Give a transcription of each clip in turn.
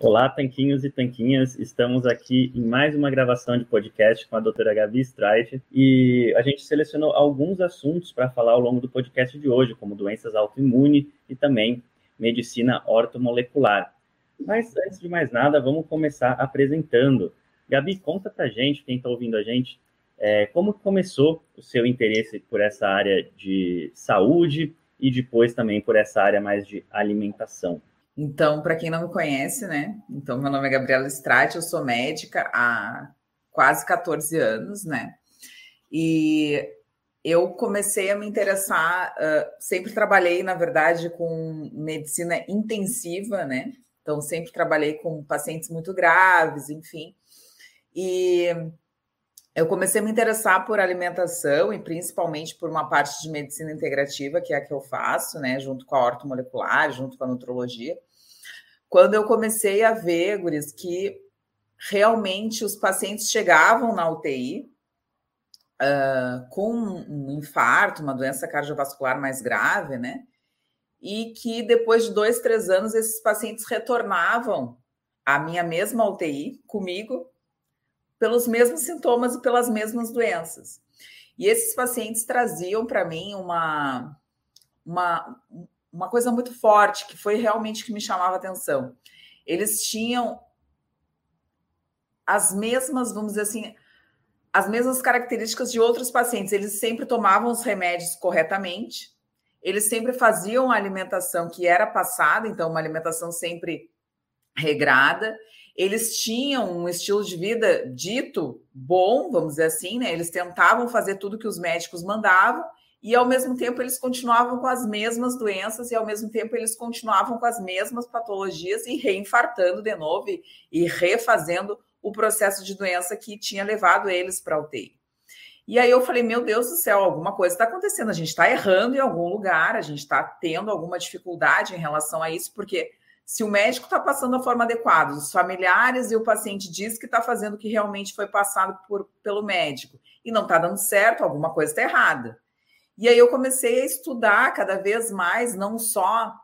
Olá, tanquinhos e tanquinhas. Estamos aqui em mais uma gravação de podcast com a doutora Gabi Streit e a gente selecionou alguns assuntos para falar ao longo do podcast de hoje, como doenças autoimunes e também medicina ortomolecular. Mas antes de mais nada, vamos começar apresentando. Gabi, conta para gente, quem está ouvindo a gente, é, como começou o seu interesse por essa área de saúde e depois também por essa área mais de alimentação. Então, para quem não me conhece, né? Então, meu nome é Gabriela Strati, eu sou médica há quase 14 anos, né? E eu comecei a me interessar, uh, sempre trabalhei, na verdade, com medicina intensiva, né? Então, sempre trabalhei com pacientes muito graves, enfim. E eu comecei a me interessar por alimentação e principalmente por uma parte de medicina integrativa, que é a que eu faço, né? Junto com a ortomolecular, junto com a nutrologia quando eu comecei a ver, Guris, que realmente os pacientes chegavam na UTI uh, com um infarto, uma doença cardiovascular mais grave, né? E que depois de dois, três anos, esses pacientes retornavam à minha mesma UTI comigo pelos mesmos sintomas e pelas mesmas doenças. E esses pacientes traziam para mim uma, uma, uma coisa muito forte, que foi realmente que me chamava a atenção. Eles tinham as mesmas, vamos dizer assim, as mesmas características de outros pacientes. Eles sempre tomavam os remédios corretamente, eles sempre faziam a alimentação que era passada, então, uma alimentação sempre regrada. Eles tinham um estilo de vida dito bom, vamos dizer assim, né? Eles tentavam fazer tudo que os médicos mandavam e ao mesmo tempo eles continuavam com as mesmas doenças e ao mesmo tempo eles continuavam com as mesmas patologias e reinfartando de novo e, refazendo o processo de doença que tinha levado eles para a UTI. E aí eu falei, meu Deus do céu, alguma coisa está acontecendo, a gente está errando em algum lugar, a gente está tendo alguma dificuldade em relação a isso, porque se o médico está passando a forma adequada, os familiares e o paciente diz que está fazendo o que realmente foi passado por, pelo médico e não está dando certo, alguma coisa está errada. E aí eu comecei a estudar cada vez mais, não só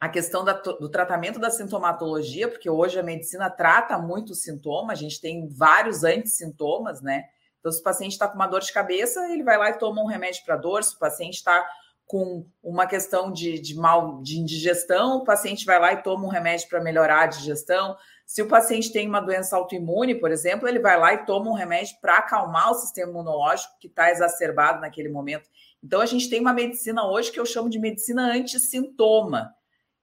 a questão da, do tratamento da sintomatologia, porque hoje a medicina trata muito o sintoma, a gente tem vários antissintomas, né? Então, se o paciente está com uma dor de cabeça, ele vai lá e toma um remédio para dor. Se o paciente está com uma questão de, de mal de indigestão, o paciente vai lá e toma um remédio para melhorar a digestão. Se o paciente tem uma doença autoimune, por exemplo, ele vai lá e toma um remédio para acalmar o sistema imunológico que está exacerbado naquele momento. Então, a gente tem uma medicina hoje que eu chamo de medicina antissintoma.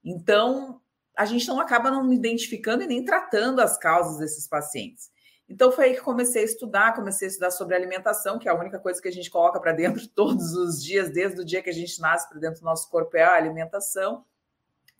Então, a gente não acaba não identificando e nem tratando as causas desses pacientes. Então, foi aí que comecei a estudar, comecei a estudar sobre alimentação, que é a única coisa que a gente coloca para dentro todos os dias, desde o dia que a gente nasce para dentro do nosso corpo, é a alimentação.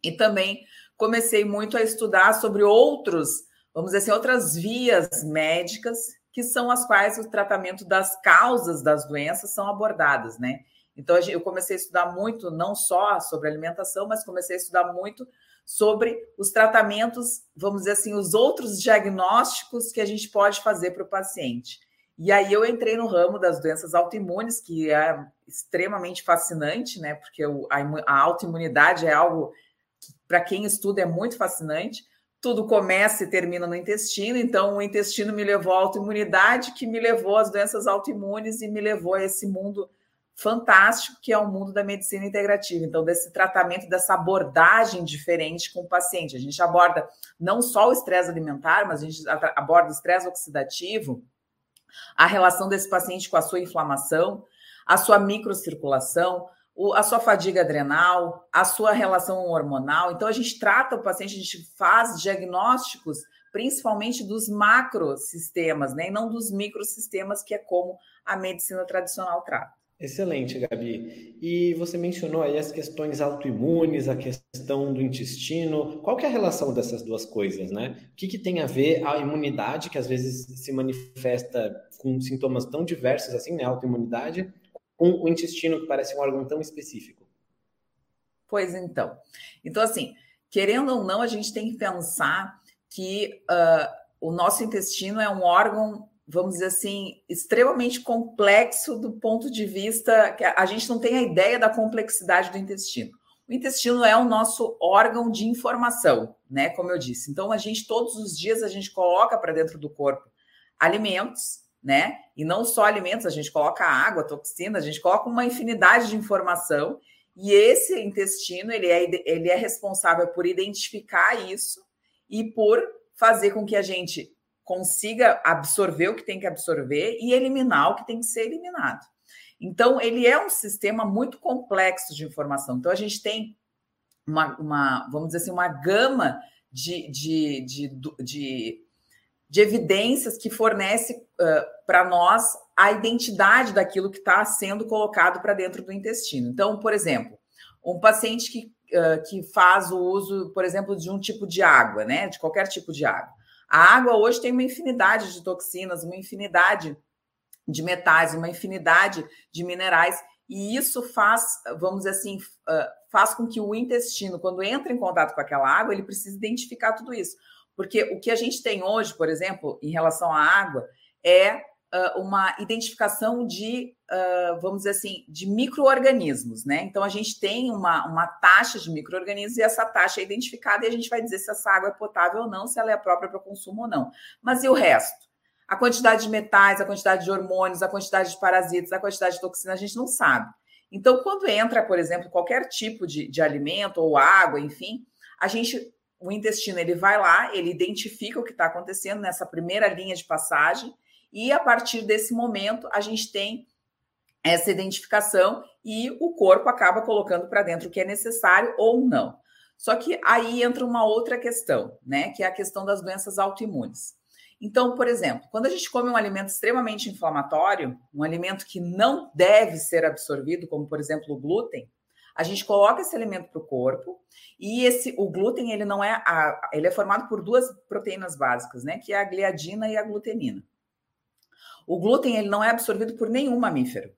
E também comecei muito a estudar sobre outros, vamos dizer assim, outras vias médicas, que são as quais o tratamento das causas das doenças são abordadas, né? Então, eu comecei a estudar muito, não só sobre alimentação, mas comecei a estudar muito sobre os tratamentos, vamos dizer assim, os outros diagnósticos que a gente pode fazer para o paciente. E aí eu entrei no ramo das doenças autoimunes, que é extremamente fascinante, né? Porque a autoimunidade é algo que, para quem estuda, é muito fascinante. Tudo começa e termina no intestino, então o intestino me levou à autoimunidade, que me levou às doenças autoimunes e me levou a esse mundo fantástico que é o mundo da medicina integrativa. Então, desse tratamento, dessa abordagem diferente com o paciente. A gente aborda não só o estresse alimentar, mas a gente aborda o estresse oxidativo, a relação desse paciente com a sua inflamação, a sua microcirculação, a sua fadiga adrenal, a sua relação hormonal. Então, a gente trata o paciente, a gente faz diagnósticos principalmente dos macrosistemas, né? E não dos microsistemas, que é como a medicina tradicional trata. Excelente, Gabi. E você mencionou aí as questões autoimunes, a questão do intestino. Qual que é a relação dessas duas coisas, né? O que, que tem a ver a imunidade, que às vezes se manifesta com sintomas tão diversos assim, né? Autoimunidade, com o intestino, que parece um órgão tão específico? Pois então. Então, assim, querendo ou não, a gente tem que pensar que uh, o nosso intestino é um órgão vamos dizer assim, extremamente complexo do ponto de vista que a gente não tem a ideia da complexidade do intestino. O intestino é o nosso órgão de informação, né? Como eu disse. Então, a gente, todos os dias, a gente coloca para dentro do corpo alimentos, né? E não só alimentos, a gente coloca água, toxina, a gente coloca uma infinidade de informação. E esse intestino, ele é, ele é responsável por identificar isso e por fazer com que a gente consiga absorver o que tem que absorver e eliminar o que tem que ser eliminado. Então, ele é um sistema muito complexo de informação. Então, a gente tem uma, uma vamos dizer assim, uma gama de, de, de, de, de evidências que fornece uh, para nós a identidade daquilo que está sendo colocado para dentro do intestino. Então, por exemplo, um paciente que, uh, que faz o uso, por exemplo, de um tipo de água, né? De qualquer tipo de água. A água hoje tem uma infinidade de toxinas, uma infinidade de metais, uma infinidade de minerais, e isso faz, vamos dizer assim, faz com que o intestino, quando entra em contato com aquela água, ele precisa identificar tudo isso. Porque o que a gente tem hoje, por exemplo, em relação à água, é uma identificação de, vamos dizer assim, de micro-organismos, né? Então a gente tem uma, uma taxa de micro-organismos e essa taxa é identificada e a gente vai dizer se essa água é potável ou não, se ela é própria para consumo ou não. Mas e o resto? A quantidade de metais, a quantidade de hormônios, a quantidade de parasitas, a quantidade de toxina, a gente não sabe. Então, quando entra, por exemplo, qualquer tipo de, de alimento ou água, enfim, a gente, o intestino, ele vai lá, ele identifica o que está acontecendo nessa primeira linha de passagem, e a partir desse momento a gente tem essa identificação e o corpo acaba colocando para dentro o que é necessário ou não. Só que aí entra uma outra questão, né? Que é a questão das doenças autoimunes. Então, por exemplo, quando a gente come um alimento extremamente inflamatório, um alimento que não deve ser absorvido, como por exemplo o glúten, a gente coloca esse alimento para o corpo e esse o glúten ele não é a, ele é formado por duas proteínas básicas, né, que é a gliadina e a glutenina. O glúten ele não é absorvido por nenhum mamífero.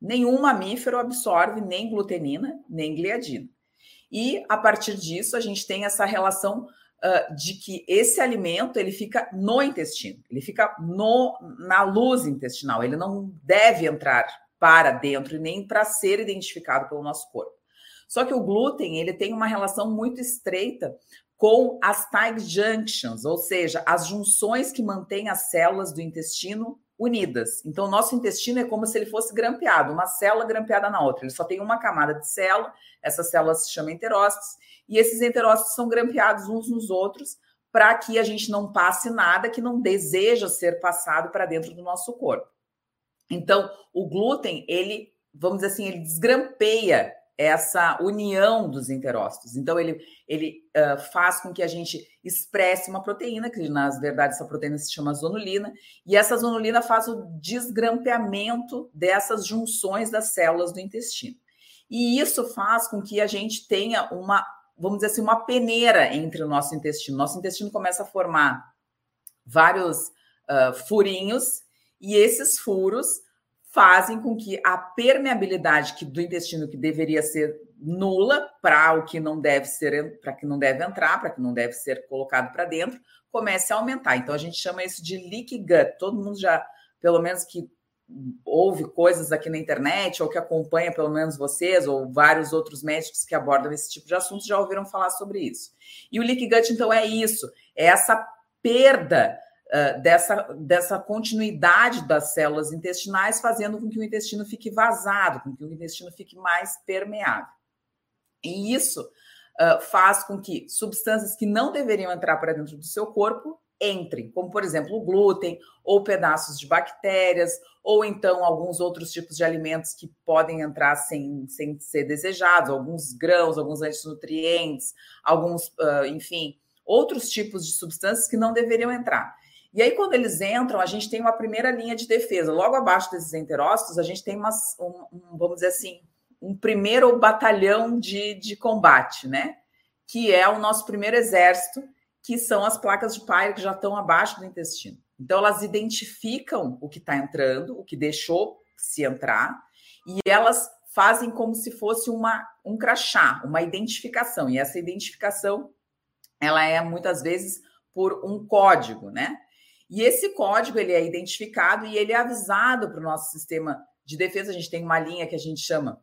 Nenhum mamífero absorve nem glutenina nem gliadina. E a partir disso a gente tem essa relação uh, de que esse alimento ele fica no intestino, ele fica no, na luz intestinal, ele não deve entrar para dentro nem para ser identificado pelo nosso corpo. Só que o glúten ele tem uma relação muito estreita com as tight junctions, ou seja, as junções que mantêm as células do intestino unidas. Então, nosso intestino é como se ele fosse grampeado, uma célula grampeada na outra. Ele só tem uma camada de célula, essa célula se chama enterócitos, e esses enterócitos são grampeados uns nos outros para que a gente não passe nada que não deseja ser passado para dentro do nosso corpo. Então, o glúten, ele, vamos dizer assim, ele desgrampeia essa união dos enterócitos. Então, ele, ele uh, faz com que a gente expresse uma proteína, que na verdade essa proteína se chama zonulina, e essa zonulina faz o desgrampeamento dessas junções das células do intestino. E isso faz com que a gente tenha uma, vamos dizer assim, uma peneira entre o nosso intestino. Nosso intestino começa a formar vários uh, furinhos, e esses furos fazem com que a permeabilidade que, do intestino que deveria ser nula para o que não deve ser para que não deve entrar, para que não deve ser colocado para dentro, comece a aumentar. Então a gente chama isso de leaky gut. Todo mundo já, pelo menos que ouve coisas aqui na internet ou que acompanha pelo menos vocês ou vários outros médicos que abordam esse tipo de assunto já ouviram falar sobre isso. E o leaky gut então é isso, é essa perda dessa, dessa continuidade das células intestinais, fazendo com que o intestino fique vazado, com que o intestino fique mais permeável. E isso uh, faz com que substâncias que não deveriam entrar para dentro do seu corpo entrem, como por exemplo o glúten, ou pedaços de bactérias, ou então alguns outros tipos de alimentos que podem entrar sem, sem ser desejados, alguns grãos, alguns antinutrientes, alguns, uh, enfim, outros tipos de substâncias que não deveriam entrar. E aí, quando eles entram, a gente tem uma primeira linha de defesa. Logo abaixo desses enterócitos, a gente tem umas, um, um, vamos dizer assim, um primeiro batalhão de, de combate, né? Que é o nosso primeiro exército, que são as placas de Peyer que já estão abaixo do intestino. Então, elas identificam o que está entrando, o que deixou se entrar, e elas fazem como se fosse uma, um crachá, uma identificação. E essa identificação, ela é muitas vezes por um código, né? E esse código ele é identificado e ele é avisado para o nosso sistema de defesa. A gente tem uma linha que a gente chama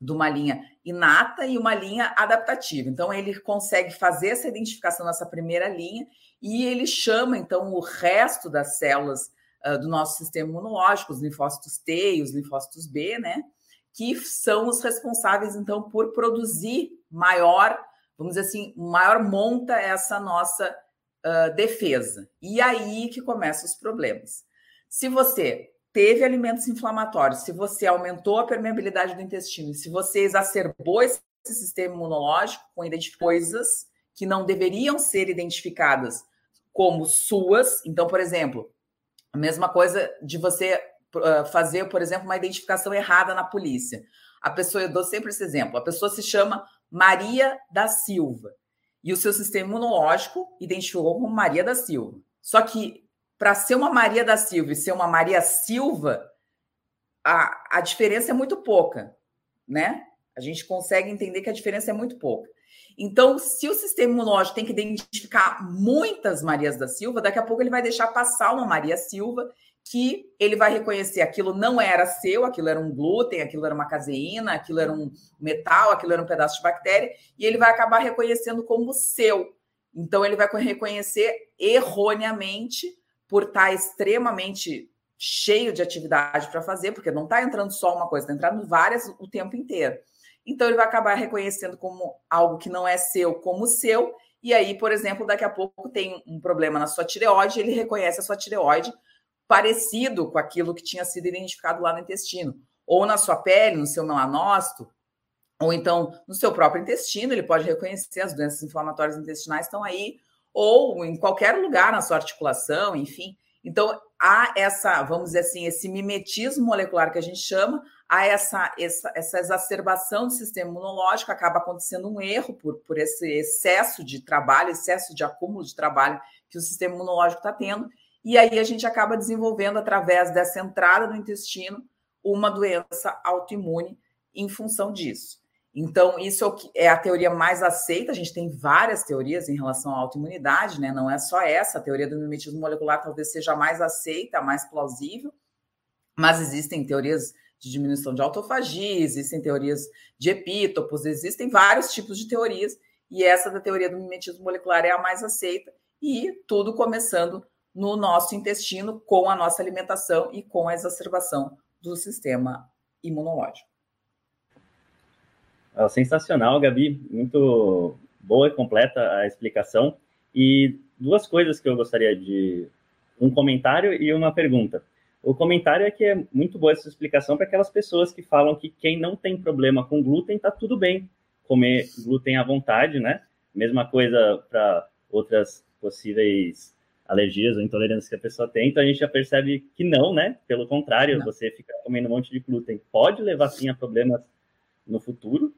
de uma linha inata e uma linha adaptativa. Então, ele consegue fazer essa identificação nessa primeira linha e ele chama, então, o resto das células uh, do nosso sistema imunológico, os linfócitos T e os linfócitos B, né? Que são os responsáveis, então, por produzir maior, vamos dizer assim, maior monta essa nossa uh, defesa. E aí que começam os problemas. Se você teve alimentos inflamatórios, se você aumentou a permeabilidade do intestino, se você exacerbou esse sistema imunológico com coisas que não deveriam ser identificadas como suas. Então, por exemplo, a mesma coisa de você uh, fazer, por exemplo, uma identificação errada na polícia. A pessoa, eu dou sempre esse exemplo, a pessoa se chama Maria da Silva e o seu sistema imunológico identificou como Maria da Silva. Só que para ser uma Maria da Silva e ser uma Maria Silva, a, a diferença é muito pouca, né? A gente consegue entender que a diferença é muito pouca. Então, se o sistema imunológico tem que identificar muitas Marias da Silva, daqui a pouco ele vai deixar passar uma Maria Silva que ele vai reconhecer aquilo não era seu, aquilo era um glúten, aquilo era uma caseína, aquilo era um metal, aquilo era um pedaço de bactéria, e ele vai acabar reconhecendo como seu. Então, ele vai reconhecer erroneamente por estar extremamente cheio de atividade para fazer, porque não está entrando só uma coisa, está entrando várias o tempo inteiro. Então, ele vai acabar reconhecendo como algo que não é seu, como seu. E aí, por exemplo, daqui a pouco tem um problema na sua tireoide, ele reconhece a sua tireoide parecido com aquilo que tinha sido identificado lá no intestino, ou na sua pele, no seu melanócito, ou então no seu próprio intestino, ele pode reconhecer as doenças inflamatórias intestinais estão aí, ou em qualquer lugar na sua articulação, enfim. Então, há essa, vamos dizer assim, esse mimetismo molecular que a gente chama, há essa, essa, essa exacerbação do sistema imunológico, acaba acontecendo um erro por, por esse excesso de trabalho, excesso de acúmulo de trabalho que o sistema imunológico está tendo, e aí a gente acaba desenvolvendo, através dessa entrada no intestino, uma doença autoimune em função disso. Então, isso é, é a teoria mais aceita. A gente tem várias teorias em relação à autoimunidade, né? Não é só essa. A teoria do mimetismo molecular talvez seja mais aceita, mais plausível. Mas existem teorias de diminuição de autofagia, existem teorias de epítopos, existem vários tipos de teorias. E essa da teoria do mimetismo molecular é a mais aceita. E tudo começando no nosso intestino, com a nossa alimentação e com a exacerbação do sistema imunológico. Sensacional, Gabi. Muito boa e completa a explicação. E duas coisas que eu gostaria de. Um comentário e uma pergunta. O comentário é que é muito boa essa explicação para aquelas pessoas que falam que quem não tem problema com glúten está tudo bem comer glúten à vontade, né? Mesma coisa para outras possíveis alergias ou intolerâncias que a pessoa tem. Então a gente já percebe que não, né? Pelo contrário, não. você ficar comendo um monte de glúten pode levar sim a problemas no futuro.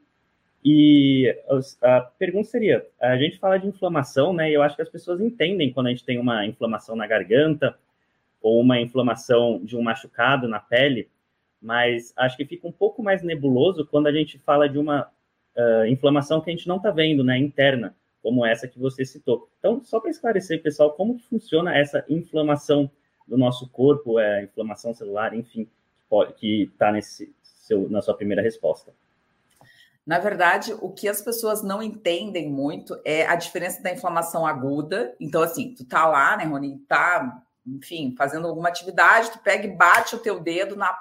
E a pergunta seria: a gente fala de inflamação, né? E eu acho que as pessoas entendem quando a gente tem uma inflamação na garganta ou uma inflamação de um machucado na pele, mas acho que fica um pouco mais nebuloso quando a gente fala de uma uh, inflamação que a gente não está vendo, né? Interna, como essa que você citou. Então, só para esclarecer, pessoal, como funciona essa inflamação do nosso corpo, é, inflamação celular, enfim, que está na sua primeira resposta. Na verdade, o que as pessoas não entendem muito é a diferença da inflamação aguda. Então, assim, tu tá lá, né, Rony, tá, enfim, fazendo alguma atividade, tu pega e bate o teu dedo na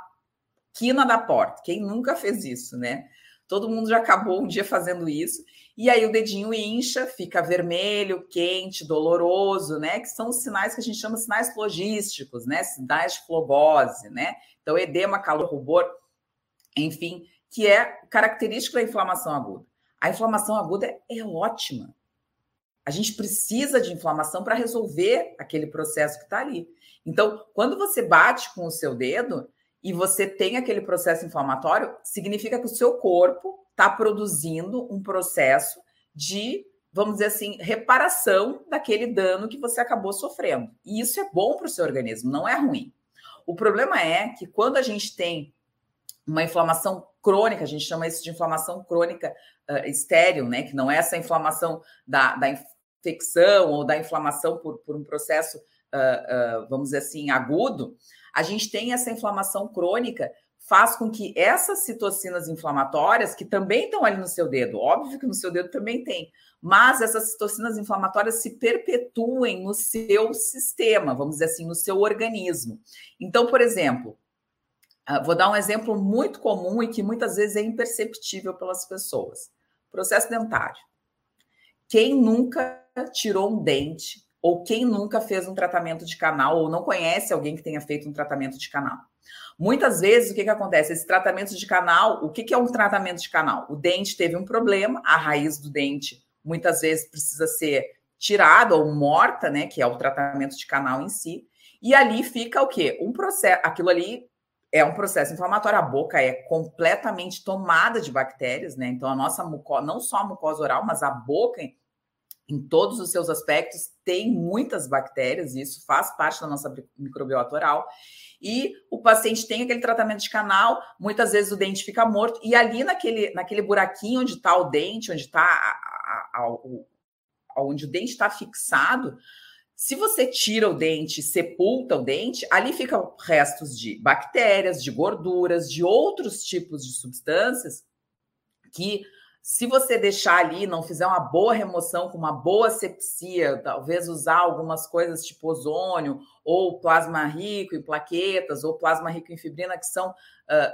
quina da porta. Quem nunca fez isso, né? Todo mundo já acabou um dia fazendo isso. E aí o dedinho incha, fica vermelho, quente, doloroso, né? Que são os sinais que a gente chama sinais logísticos, né? Sinais de flogose, né? Então, edema, calor, rubor, enfim que é característica da inflamação aguda. A inflamação aguda é ótima. A gente precisa de inflamação para resolver aquele processo que está ali. Então, quando você bate com o seu dedo e você tem aquele processo inflamatório, significa que o seu corpo está produzindo um processo de, vamos dizer assim, reparação daquele dano que você acabou sofrendo. E isso é bom para o seu organismo, não é ruim. O problema é que quando a gente tem uma inflamação crônica, a gente chama isso de inflamação crônica uh, estéril, né? Que não é essa inflamação da, da infecção ou da inflamação por, por um processo, uh, uh, vamos dizer assim, agudo. A gente tem essa inflamação crônica faz com que essas citocinas inflamatórias, que também estão ali no seu dedo, óbvio que no seu dedo também tem, mas essas citocinas inflamatórias se perpetuem no seu sistema, vamos dizer assim, no seu organismo. Então, por exemplo, ah, vou dar um exemplo muito comum e que muitas vezes é imperceptível pelas pessoas: processo dentário. Quem nunca tirou um dente, ou quem nunca fez um tratamento de canal, ou não conhece alguém que tenha feito um tratamento de canal? Muitas vezes, o que, que acontece? Esse tratamento de canal, o que, que é um tratamento de canal? O dente teve um problema, a raiz do dente muitas vezes precisa ser tirada ou morta, né? Que é o tratamento de canal em si. E ali fica o quê? Um processo, aquilo ali é um processo inflamatório. A boca é completamente tomada de bactérias, né? Então, a nossa mucosa, não só a mucosa oral, mas a boca, em todos os seus aspectos, tem muitas bactérias, e isso faz parte da nossa microbiota oral. E o paciente tem aquele tratamento de canal, muitas vezes o dente fica morto, e ali naquele, naquele buraquinho onde está o dente, onde está onde o dente está fixado, se você tira o dente, sepulta o dente, ali ficam restos de bactérias, de gorduras, de outros tipos de substâncias que, se você deixar ali, não fizer uma boa remoção com uma boa sepsia, talvez usar algumas coisas tipo ozônio, ou plasma rico em plaquetas, ou plasma rico em fibrina, que são uh,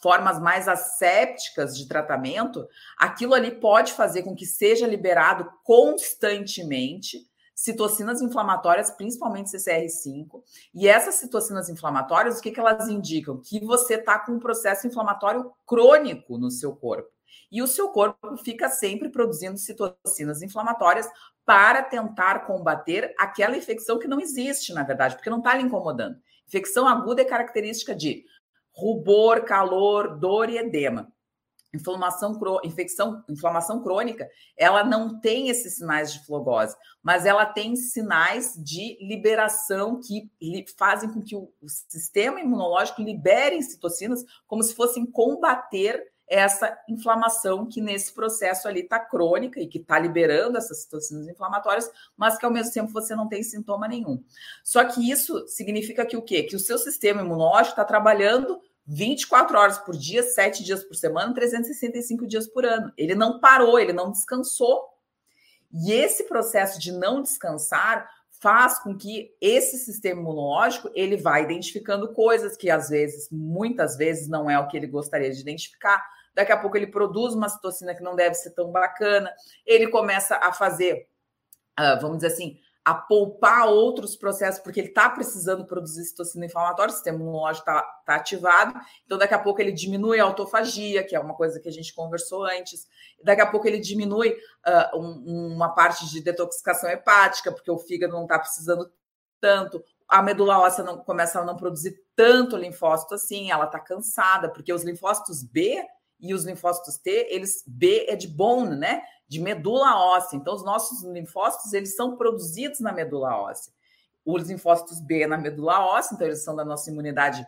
formas mais assépticas de tratamento, aquilo ali pode fazer com que seja liberado constantemente citocinas inflamatórias, principalmente CCR5. E essas citocinas inflamatórias, o que, que elas indicam? Que você está com um processo inflamatório crônico no seu corpo. E o seu corpo fica sempre produzindo citocinas inflamatórias para tentar combater aquela infecção que não existe, na verdade, porque não está lhe incomodando. Infecção aguda é característica de rubor, calor, dor e edema inflamação, infecção, inflamação crônica, ela não tem esses sinais de flogose, mas ela tem sinais de liberação que fazem com que o, o sistema imunológico libere citocinas como se fossem combater essa inflamação que nesse processo ali está crônica e que está liberando essas citocinas inflamatórias, mas que ao mesmo tempo você não tem sintoma nenhum. Só que isso significa que o quê? Que o seu sistema imunológico está trabalhando 24 horas por dia, 7 dias por semana, 365 dias por ano. Ele não parou, ele não descansou. E esse processo de não descansar faz com que esse sistema imunológico ele vá identificando coisas que às vezes, muitas vezes, não é o que ele gostaria de identificar. Daqui a pouco ele produz uma citocina que não deve ser tão bacana. Ele começa a fazer, uh, vamos dizer assim, a poupar outros processos, porque ele está precisando produzir citocina inflamatória, o sistema imunológico está tá ativado, então daqui a pouco ele diminui a autofagia, que é uma coisa que a gente conversou antes, daqui a pouco ele diminui uh, um, uma parte de detoxicação hepática, porque o fígado não está precisando tanto, a medula óssea não, começa a não produzir tanto linfócito assim, ela está cansada, porque os linfócitos B e os linfócitos T, eles B é de bone, né? De medula óssea. Então, os nossos linfócitos, eles são produzidos na medula óssea. Os linfócitos B na medula óssea, então eles são da nossa imunidade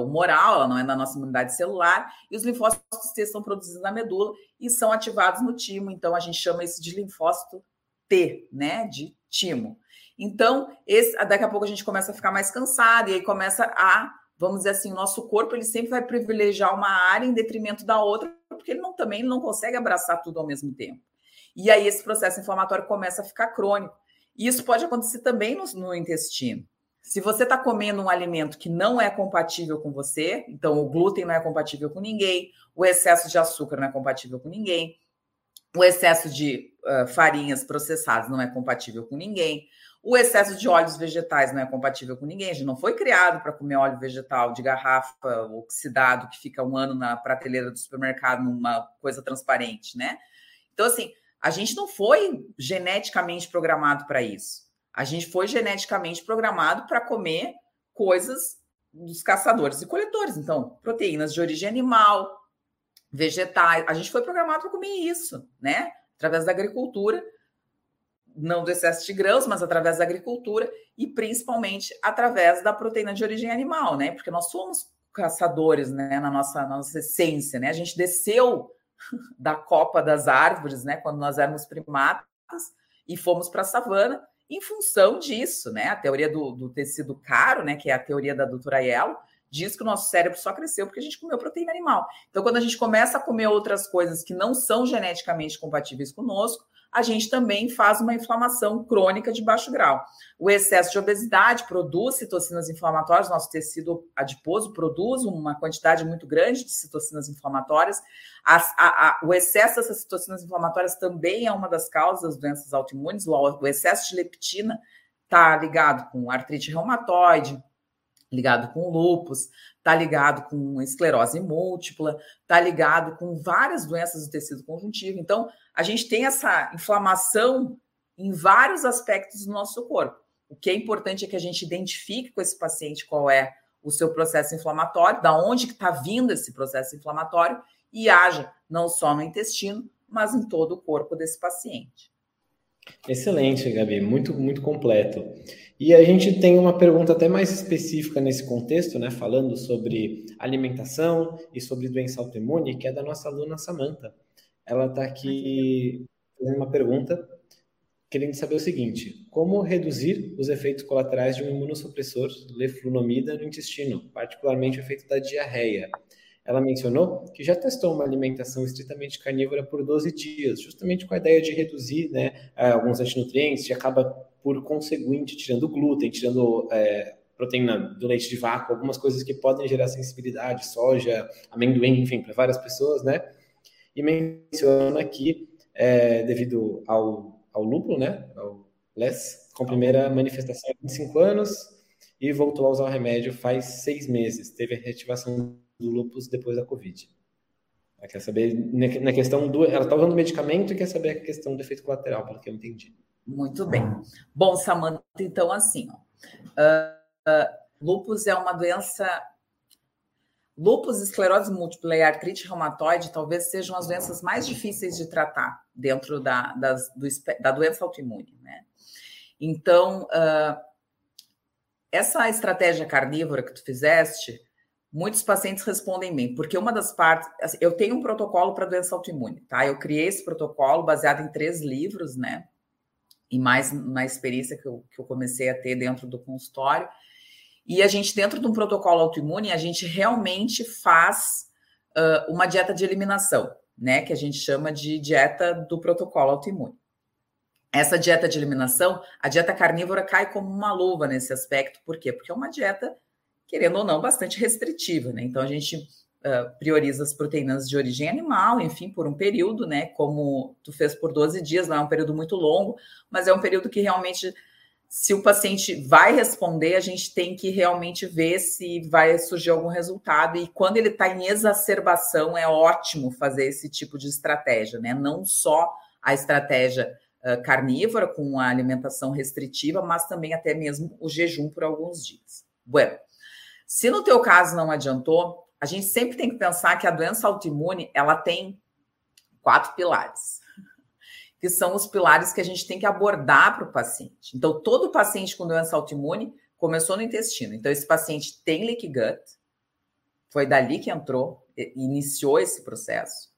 humoral, ela não é da nossa imunidade celular, e os linfócitos T são produzidos na medula e são ativados no timo, então a gente chama isso de linfócito T, né, de timo. Então, esse, daqui a pouco a gente começa a ficar mais cansado e aí começa a vamos dizer assim, o nosso corpo ele sempre vai privilegiar uma área em detrimento da outra, porque ele não, também não consegue abraçar tudo ao mesmo tempo. E aí esse processo inflamatório começa a ficar crônico. E isso pode acontecer também no, no intestino. Se você está comendo um alimento que não é compatível com você, então o glúten não é compatível com ninguém, o excesso de açúcar não é compatível com ninguém, o excesso de uh, farinhas processadas não é compatível com ninguém, o excesso de óleos vegetais não é compatível com ninguém. A gente não foi criado para comer óleo vegetal de garrafa oxidado que fica um ano na prateleira do supermercado numa coisa transparente, né? Então, assim, a gente não foi geneticamente programado para isso. A gente foi geneticamente programado para comer coisas dos caçadores e coletores. Então, proteínas de origem animal, vegetais. A gente foi programado para comer isso, né? Através da agricultura não do excesso de grãos, mas através da agricultura e principalmente através da proteína de origem animal, né? Porque nós somos caçadores, né? Na nossa, na nossa essência, né? A gente desceu da copa das árvores, né? Quando nós éramos primatas e fomos para a savana em função disso, né? A teoria do, do, tecido caro, né? Que é a teoria da doutora Yellow, diz que o nosso cérebro só cresceu porque a gente comeu proteína animal. Então, quando a gente começa a comer outras coisas que não são geneticamente compatíveis conosco, a gente também faz uma inflamação crônica de baixo grau. O excesso de obesidade produz citocinas inflamatórias, nosso tecido adiposo produz uma quantidade muito grande de citocinas inflamatórias. As, a, a, o excesso dessas citocinas inflamatórias também é uma das causas das doenças autoimunes. O, o excesso de leptina está ligado com artrite reumatoide, ligado com lúpus, está ligado com esclerose múltipla, está ligado com várias doenças do tecido conjuntivo. Então, a gente tem essa inflamação em vários aspectos do nosso corpo. O que é importante é que a gente identifique com esse paciente qual é o seu processo inflamatório, da onde está vindo esse processo inflamatório e haja não só no intestino, mas em todo o corpo desse paciente. Excelente, Gabi, muito muito completo. E a gente tem uma pergunta até mais específica nesse contexto, né, falando sobre alimentação e sobre doença autoimune, que é da nossa aluna Samantha. Ela está aqui fazendo uma pergunta, querendo saber o seguinte: como reduzir os efeitos colaterais de um imunossupressor, leflunomida, no intestino, particularmente o efeito da diarreia? Ela mencionou que já testou uma alimentação estritamente carnívora por 12 dias, justamente com a ideia de reduzir né, alguns antinutrientes, e acaba por conseguinte, tirando glúten, tirando é, proteína do leite de vaca, algumas coisas que podem gerar sensibilidade, soja, amendoim, enfim, para várias pessoas, né? E menciona que, é, devido ao, ao lúpulo, né, ao LES, com primeira manifestação há 25 anos e voltou a usar o remédio faz seis meses. Teve a reativação do lúpus depois da Covid. Ela quer saber, na questão do. Ela está usando medicamento e quer saber a questão do efeito colateral, pelo que eu entendi. Muito bem. Bom, Samanta, então assim, ó, uh, uh, lupus é uma doença. Lupus, esclerose múltipla e artrite reumatoide talvez sejam as doenças mais difíceis de tratar dentro da, das, do, da doença autoimune, né? Então, uh, essa estratégia carnívora que tu fizeste, muitos pacientes respondem bem, porque uma das partes, assim, eu tenho um protocolo para doença autoimune, tá? Eu criei esse protocolo baseado em três livros, né? e mais na experiência que eu, que eu comecei a ter dentro do consultório. E a gente, dentro de um protocolo autoimune, a gente realmente faz uh, uma dieta de eliminação, né? Que a gente chama de dieta do protocolo autoimune. Essa dieta de eliminação, a dieta carnívora cai como uma luva nesse aspecto. Por quê? Porque é uma dieta, querendo ou não, bastante restritiva, né? Então a gente uh, prioriza as proteínas de origem animal, enfim, por um período, né? Como tu fez por 12 dias, não é um período muito longo, mas é um período que realmente, se o paciente vai responder, a gente tem que realmente ver se vai surgir algum resultado. E quando ele está em exacerbação, é ótimo fazer esse tipo de estratégia, né? Não só a estratégia uh, carnívora, com a alimentação restritiva, mas também até mesmo o jejum por alguns dias. Bueno, se no teu caso não adiantou, a gente sempre tem que pensar que a doença autoimune ela tem quatro pilares, que são os pilares que a gente tem que abordar para o paciente. Então, todo paciente com doença autoimune começou no intestino. Então, esse paciente tem leak gut, foi dali que entrou, iniciou esse processo.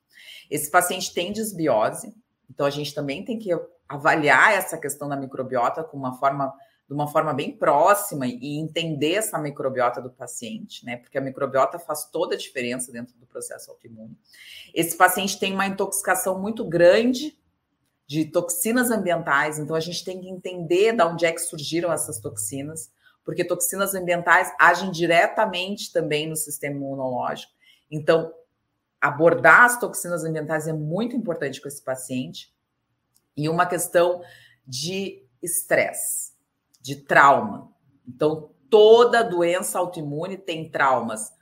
Esse paciente tem desbiose, então a gente também tem que avaliar essa questão da microbiota com uma forma de uma forma bem próxima e entender essa microbiota do paciente, né? Porque a microbiota faz toda a diferença dentro do processo autoimune. Esse paciente tem uma intoxicação muito grande de toxinas ambientais, então a gente tem que entender de onde é que surgiram essas toxinas, porque toxinas ambientais agem diretamente também no sistema imunológico. Então, abordar as toxinas ambientais é muito importante com esse paciente. E uma questão de estresse de trauma. Então, toda doença autoimune tem traumas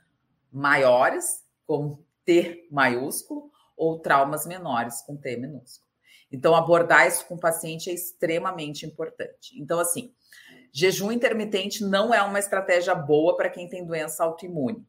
maiores, com T maiúsculo, ou traumas menores, com T minúsculo. Então, abordar isso com o paciente é extremamente importante. Então, assim, jejum intermitente não é uma estratégia boa para quem tem doença autoimune.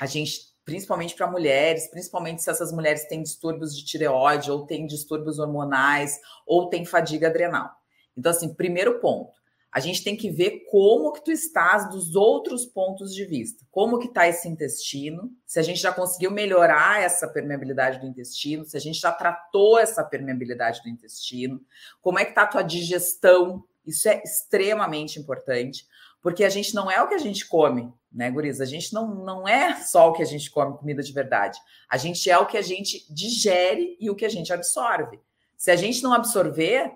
A gente, principalmente para mulheres, principalmente se essas mulheres têm distúrbios de tireoide, ou têm distúrbios hormonais, ou têm fadiga adrenal. Então, assim, primeiro ponto, a gente tem que ver como que tu estás dos outros pontos de vista. Como que está esse intestino, se a gente já conseguiu melhorar essa permeabilidade do intestino, se a gente já tratou essa permeabilidade do intestino, como é que está a tua digestão, isso é extremamente importante, porque a gente não é o que a gente come, né, Guriz? A gente não, não é só o que a gente come comida de verdade. A gente é o que a gente digere e o que a gente absorve. Se a gente não absorver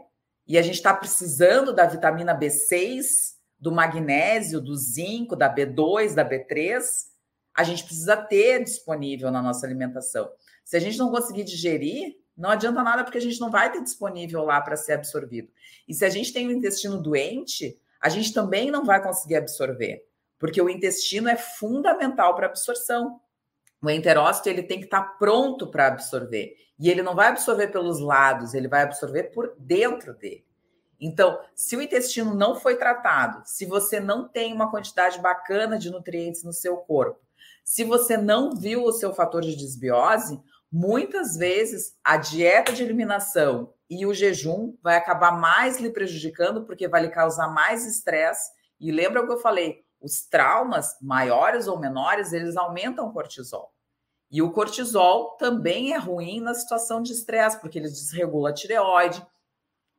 e a gente está precisando da vitamina B6, do magnésio, do zinco, da B2, da B3, a gente precisa ter disponível na nossa alimentação. Se a gente não conseguir digerir, não adianta nada porque a gente não vai ter disponível lá para ser absorvido. E se a gente tem o intestino doente, a gente também não vai conseguir absorver porque o intestino é fundamental para a absorção. O enterócito ele tem que estar tá pronto para absorver. E ele não vai absorver pelos lados, ele vai absorver por dentro dele. Então, se o intestino não foi tratado, se você não tem uma quantidade bacana de nutrientes no seu corpo, se você não viu o seu fator de desbiose, muitas vezes a dieta de eliminação e o jejum vai acabar mais lhe prejudicando porque vai lhe causar mais estresse. E lembra o que eu falei? os traumas, maiores ou menores, eles aumentam o cortisol. E o cortisol também é ruim na situação de estresse, porque ele desregula a tireoide,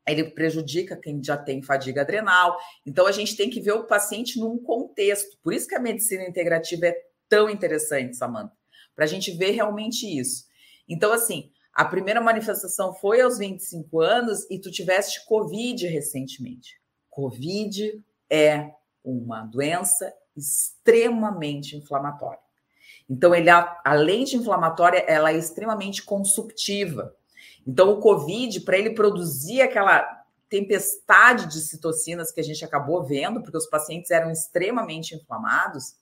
ele prejudica quem já tem fadiga adrenal. Então, a gente tem que ver o paciente num contexto. Por isso que a medicina integrativa é tão interessante, Samanta, para a gente ver realmente isso. Então, assim, a primeira manifestação foi aos 25 anos e tu tiveste Covid recentemente. Covid é uma doença extremamente inflamatória. Então, ele, além de inflamatória, ela é extremamente consumptiva. Então, o COVID, para ele produzir aquela tempestade de citocinas que a gente acabou vendo, porque os pacientes eram extremamente inflamados,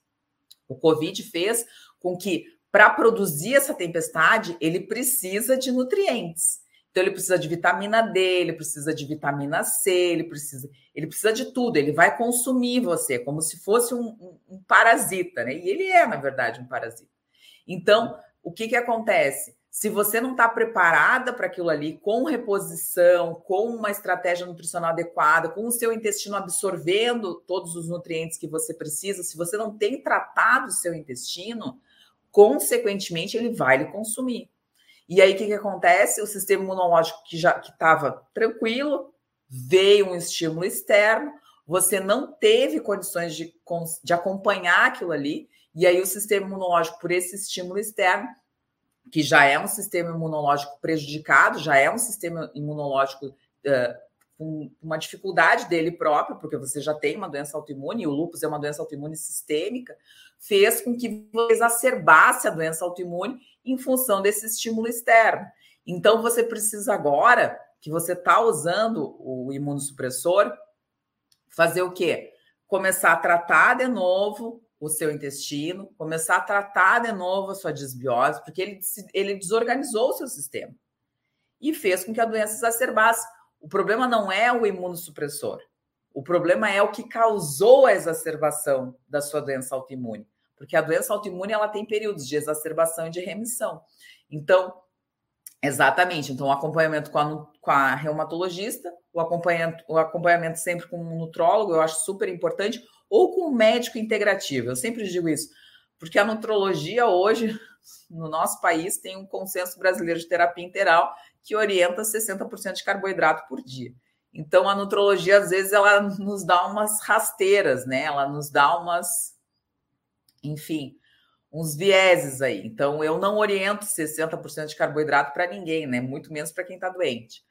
o COVID fez com que, para produzir essa tempestade, ele precisa de nutrientes. Então ele precisa de vitamina D, ele precisa de vitamina C, ele precisa, ele precisa de tudo. Ele vai consumir você como se fosse um, um, um parasita, né? E ele é, na verdade, um parasita. Então, o que que acontece? Se você não está preparada para aquilo ali, com reposição, com uma estratégia nutricional adequada, com o seu intestino absorvendo todos os nutrientes que você precisa, se você não tem tratado o seu intestino, consequentemente ele vai lhe consumir. E aí, o que, que acontece? O sistema imunológico que já estava tranquilo, veio um estímulo externo, você não teve condições de, de acompanhar aquilo ali, e aí o sistema imunológico, por esse estímulo externo, que já é um sistema imunológico prejudicado, já é um sistema imunológico uh, uma dificuldade dele próprio, porque você já tem uma doença autoimune, e o lúpus é uma doença autoimune sistêmica, fez com que você exacerbasse a doença autoimune em função desse estímulo externo. Então, você precisa agora que você está usando o imunossupressor, fazer o quê? Começar a tratar de novo o seu intestino, começar a tratar de novo a sua desbiose, porque ele, ele desorganizou o seu sistema e fez com que a doença exacerbasse. O problema não é o imunossupressor. O problema é o que causou a exacerbação da sua doença autoimune. Porque a doença autoimune ela tem períodos de exacerbação e de remissão. Então, exatamente. Então, o acompanhamento com a, com a reumatologista, o acompanhamento, o acompanhamento sempre com um nutrólogo, eu acho super importante, ou com um médico integrativo. Eu sempre digo isso, porque a nutrologia hoje, no nosso país, tem um consenso brasileiro de terapia interal que orienta 60% de carboidrato por dia. Então, a nutrologia, às vezes, ela nos dá umas rasteiras, né? Ela nos dá umas, enfim, uns vieses aí. Então, eu não oriento 60% de carboidrato para ninguém, né? Muito menos para quem está doente.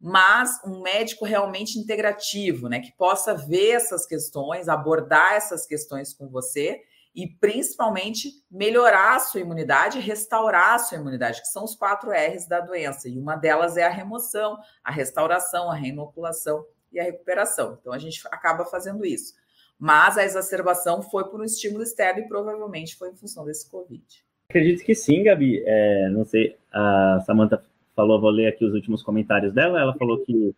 Mas um médico realmente integrativo, né? Que possa ver essas questões, abordar essas questões com você e principalmente melhorar a sua imunidade, restaurar a sua imunidade, que são os quatro R's da doença. E uma delas é a remoção, a restauração, a reinoculação e a recuperação. Então a gente acaba fazendo isso. Mas a exacerbação foi por um estímulo externo e provavelmente foi em função desse Covid. Acredito que sim, Gabi. É, não sei, a Samantha falou, vou ler aqui os últimos comentários dela. Ela falou que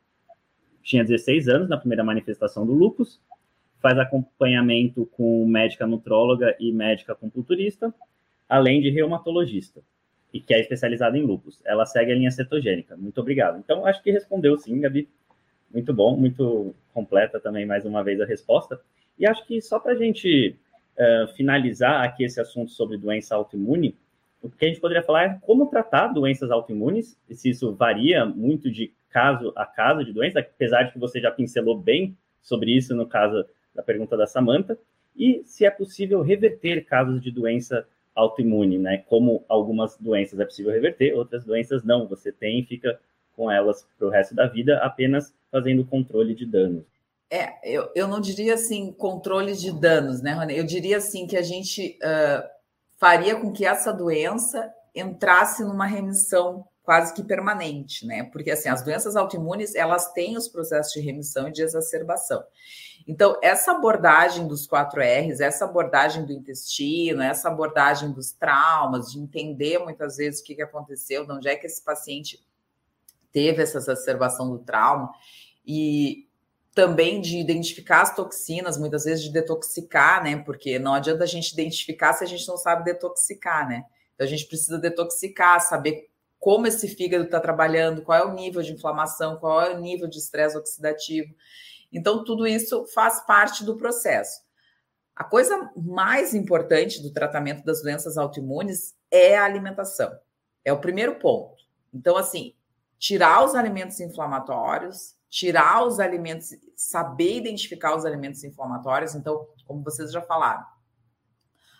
tinha 16 anos na primeira manifestação do lupus, faz acompanhamento com médica nutróloga e médica acupunturista, além de reumatologista, e que é especializada em lupus. Ela segue a linha cetogênica. Muito obrigado. Então, acho que respondeu sim, Gabi. Muito bom, muito completa também, mais uma vez, a resposta. E acho que só para a gente uh, finalizar aqui esse assunto sobre doença autoimune, o que a gente poderia falar é como tratar doenças autoimunes, e se isso varia muito de caso a caso de doença, apesar de que você já pincelou bem sobre isso no caso da pergunta da Samanta, e se é possível reverter casos de doença autoimune, né? Como algumas doenças é possível reverter, outras doenças não. Você tem e fica com elas para o resto da vida apenas fazendo controle de danos. É, eu, eu não diria assim controle de danos, né, Rony? Eu diria assim que a gente uh, faria com que essa doença entrasse numa remissão quase que permanente, né? Porque assim, as doenças autoimunes, elas têm os processos de remissão e de exacerbação. Então, essa abordagem dos quatro R's, essa abordagem do intestino, essa abordagem dos traumas, de entender muitas vezes o que, que aconteceu, de onde é que esse paciente teve essa exacerbação do trauma, e também de identificar as toxinas, muitas vezes de detoxicar, né? Porque não adianta a gente identificar se a gente não sabe detoxicar, né? Então a gente precisa detoxicar, saber como esse fígado está trabalhando, qual é o nível de inflamação, qual é o nível de estresse oxidativo. Então, tudo isso faz parte do processo. A coisa mais importante do tratamento das doenças autoimunes é a alimentação. É o primeiro ponto. Então, assim, tirar os alimentos inflamatórios, tirar os alimentos, saber identificar os alimentos inflamatórios. Então, como vocês já falaram,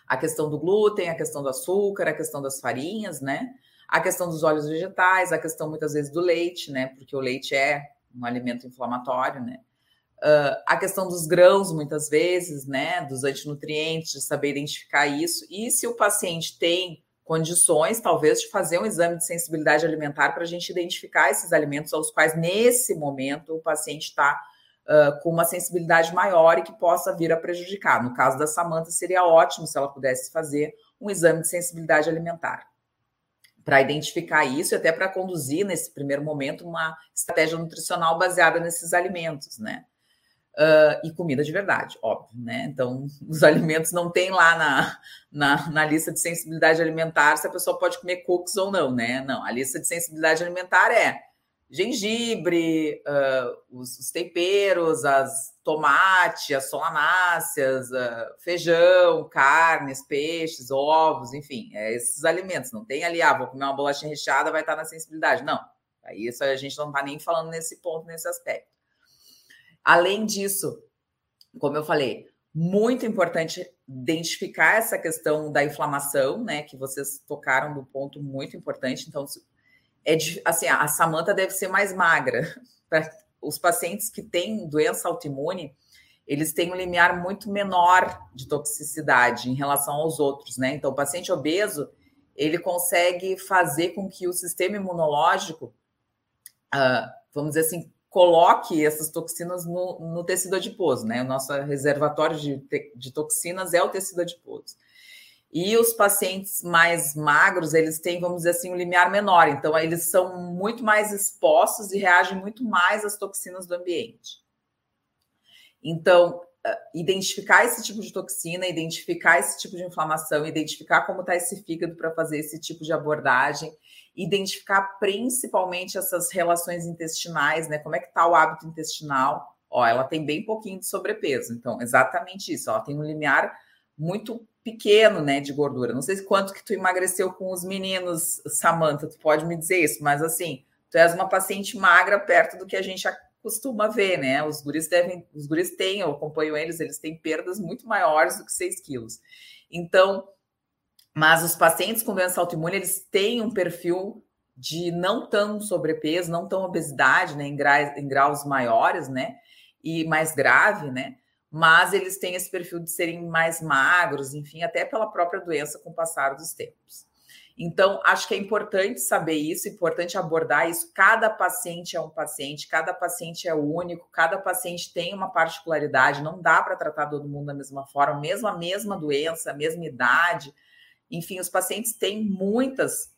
a questão do glúten, a questão do açúcar, a questão das farinhas, né? A questão dos óleos vegetais, a questão muitas vezes do leite, né? Porque o leite é um alimento inflamatório, né? Uh, a questão dos grãos, muitas vezes, né, dos antinutrientes, de saber identificar isso. E se o paciente tem condições, talvez, de fazer um exame de sensibilidade alimentar para a gente identificar esses alimentos aos quais, nesse momento, o paciente está uh, com uma sensibilidade maior e que possa vir a prejudicar. No caso da Samanta, seria ótimo se ela pudesse fazer um exame de sensibilidade alimentar para identificar isso e até para conduzir, nesse primeiro momento, uma estratégia nutricional baseada nesses alimentos, né? Uh, e comida de verdade, óbvio, né? Então, os alimentos não tem lá na, na, na, lista de sensibilidade alimentar se a pessoa pode comer cookies ou não, né? Não, a lista de sensibilidade alimentar é gengibre, uh, os, os, temperos, as tomate, as solanáceas, uh, feijão, carnes, peixes, ovos, enfim, é esses alimentos. Não tem ali, ah, vou comer uma bolachinha recheada, vai estar na sensibilidade. Não, aí isso a gente não está nem falando nesse ponto, nesse aspecto. Além disso, como eu falei, muito importante identificar essa questão da inflamação, né? Que vocês tocaram do ponto muito importante. Então, é assim, a Samanta deve ser mais magra. Os pacientes que têm doença autoimune, eles têm um limiar muito menor de toxicidade em relação aos outros, né? Então, o paciente obeso, ele consegue fazer com que o sistema imunológico, uh, vamos dizer assim, coloque essas toxinas no, no, tecido adiposo, né? O nosso reservatório de, de toxinas é o tecido adiposo. E os pacientes mais magros, eles têm, vamos dizer assim, um limiar menor. Então, eles são muito mais expostos e reagem muito mais às toxinas do ambiente. Então, ah, identificar esse tipo de toxina, identificar esse tipo de inflamação, identificar como está esse fígado para fazer esse tipo de abordagem identificar principalmente essas relações intestinais, né? Como é que está o hábito intestinal? Ó, ela tem bem pouquinho de sobrepeso, então exatamente isso. Ela tem um limiar muito pequeno, né, de gordura. Não sei quanto que tu emagreceu com os meninos, Samantha, tu pode me dizer isso, mas assim, tu és uma paciente magra perto do que a gente costuma ver, né? Os guris devem, os guris têm, eu acompanho eles, eles têm perdas muito maiores do que 6 quilos. Então, mas os pacientes com doença autoimune, eles têm um perfil de não tão sobrepeso, não tão obesidade, né, em, gra em graus maiores, né, e mais grave, né, mas eles têm esse perfil de serem mais magros, enfim, até pela própria doença com o passar dos tempos. Então, acho que é importante saber isso, importante abordar isso. Cada paciente é um paciente, cada paciente é único, cada paciente tem uma particularidade, não dá para tratar todo mundo da mesma forma, mesmo a mesma doença, a mesma idade, enfim, os pacientes têm muitas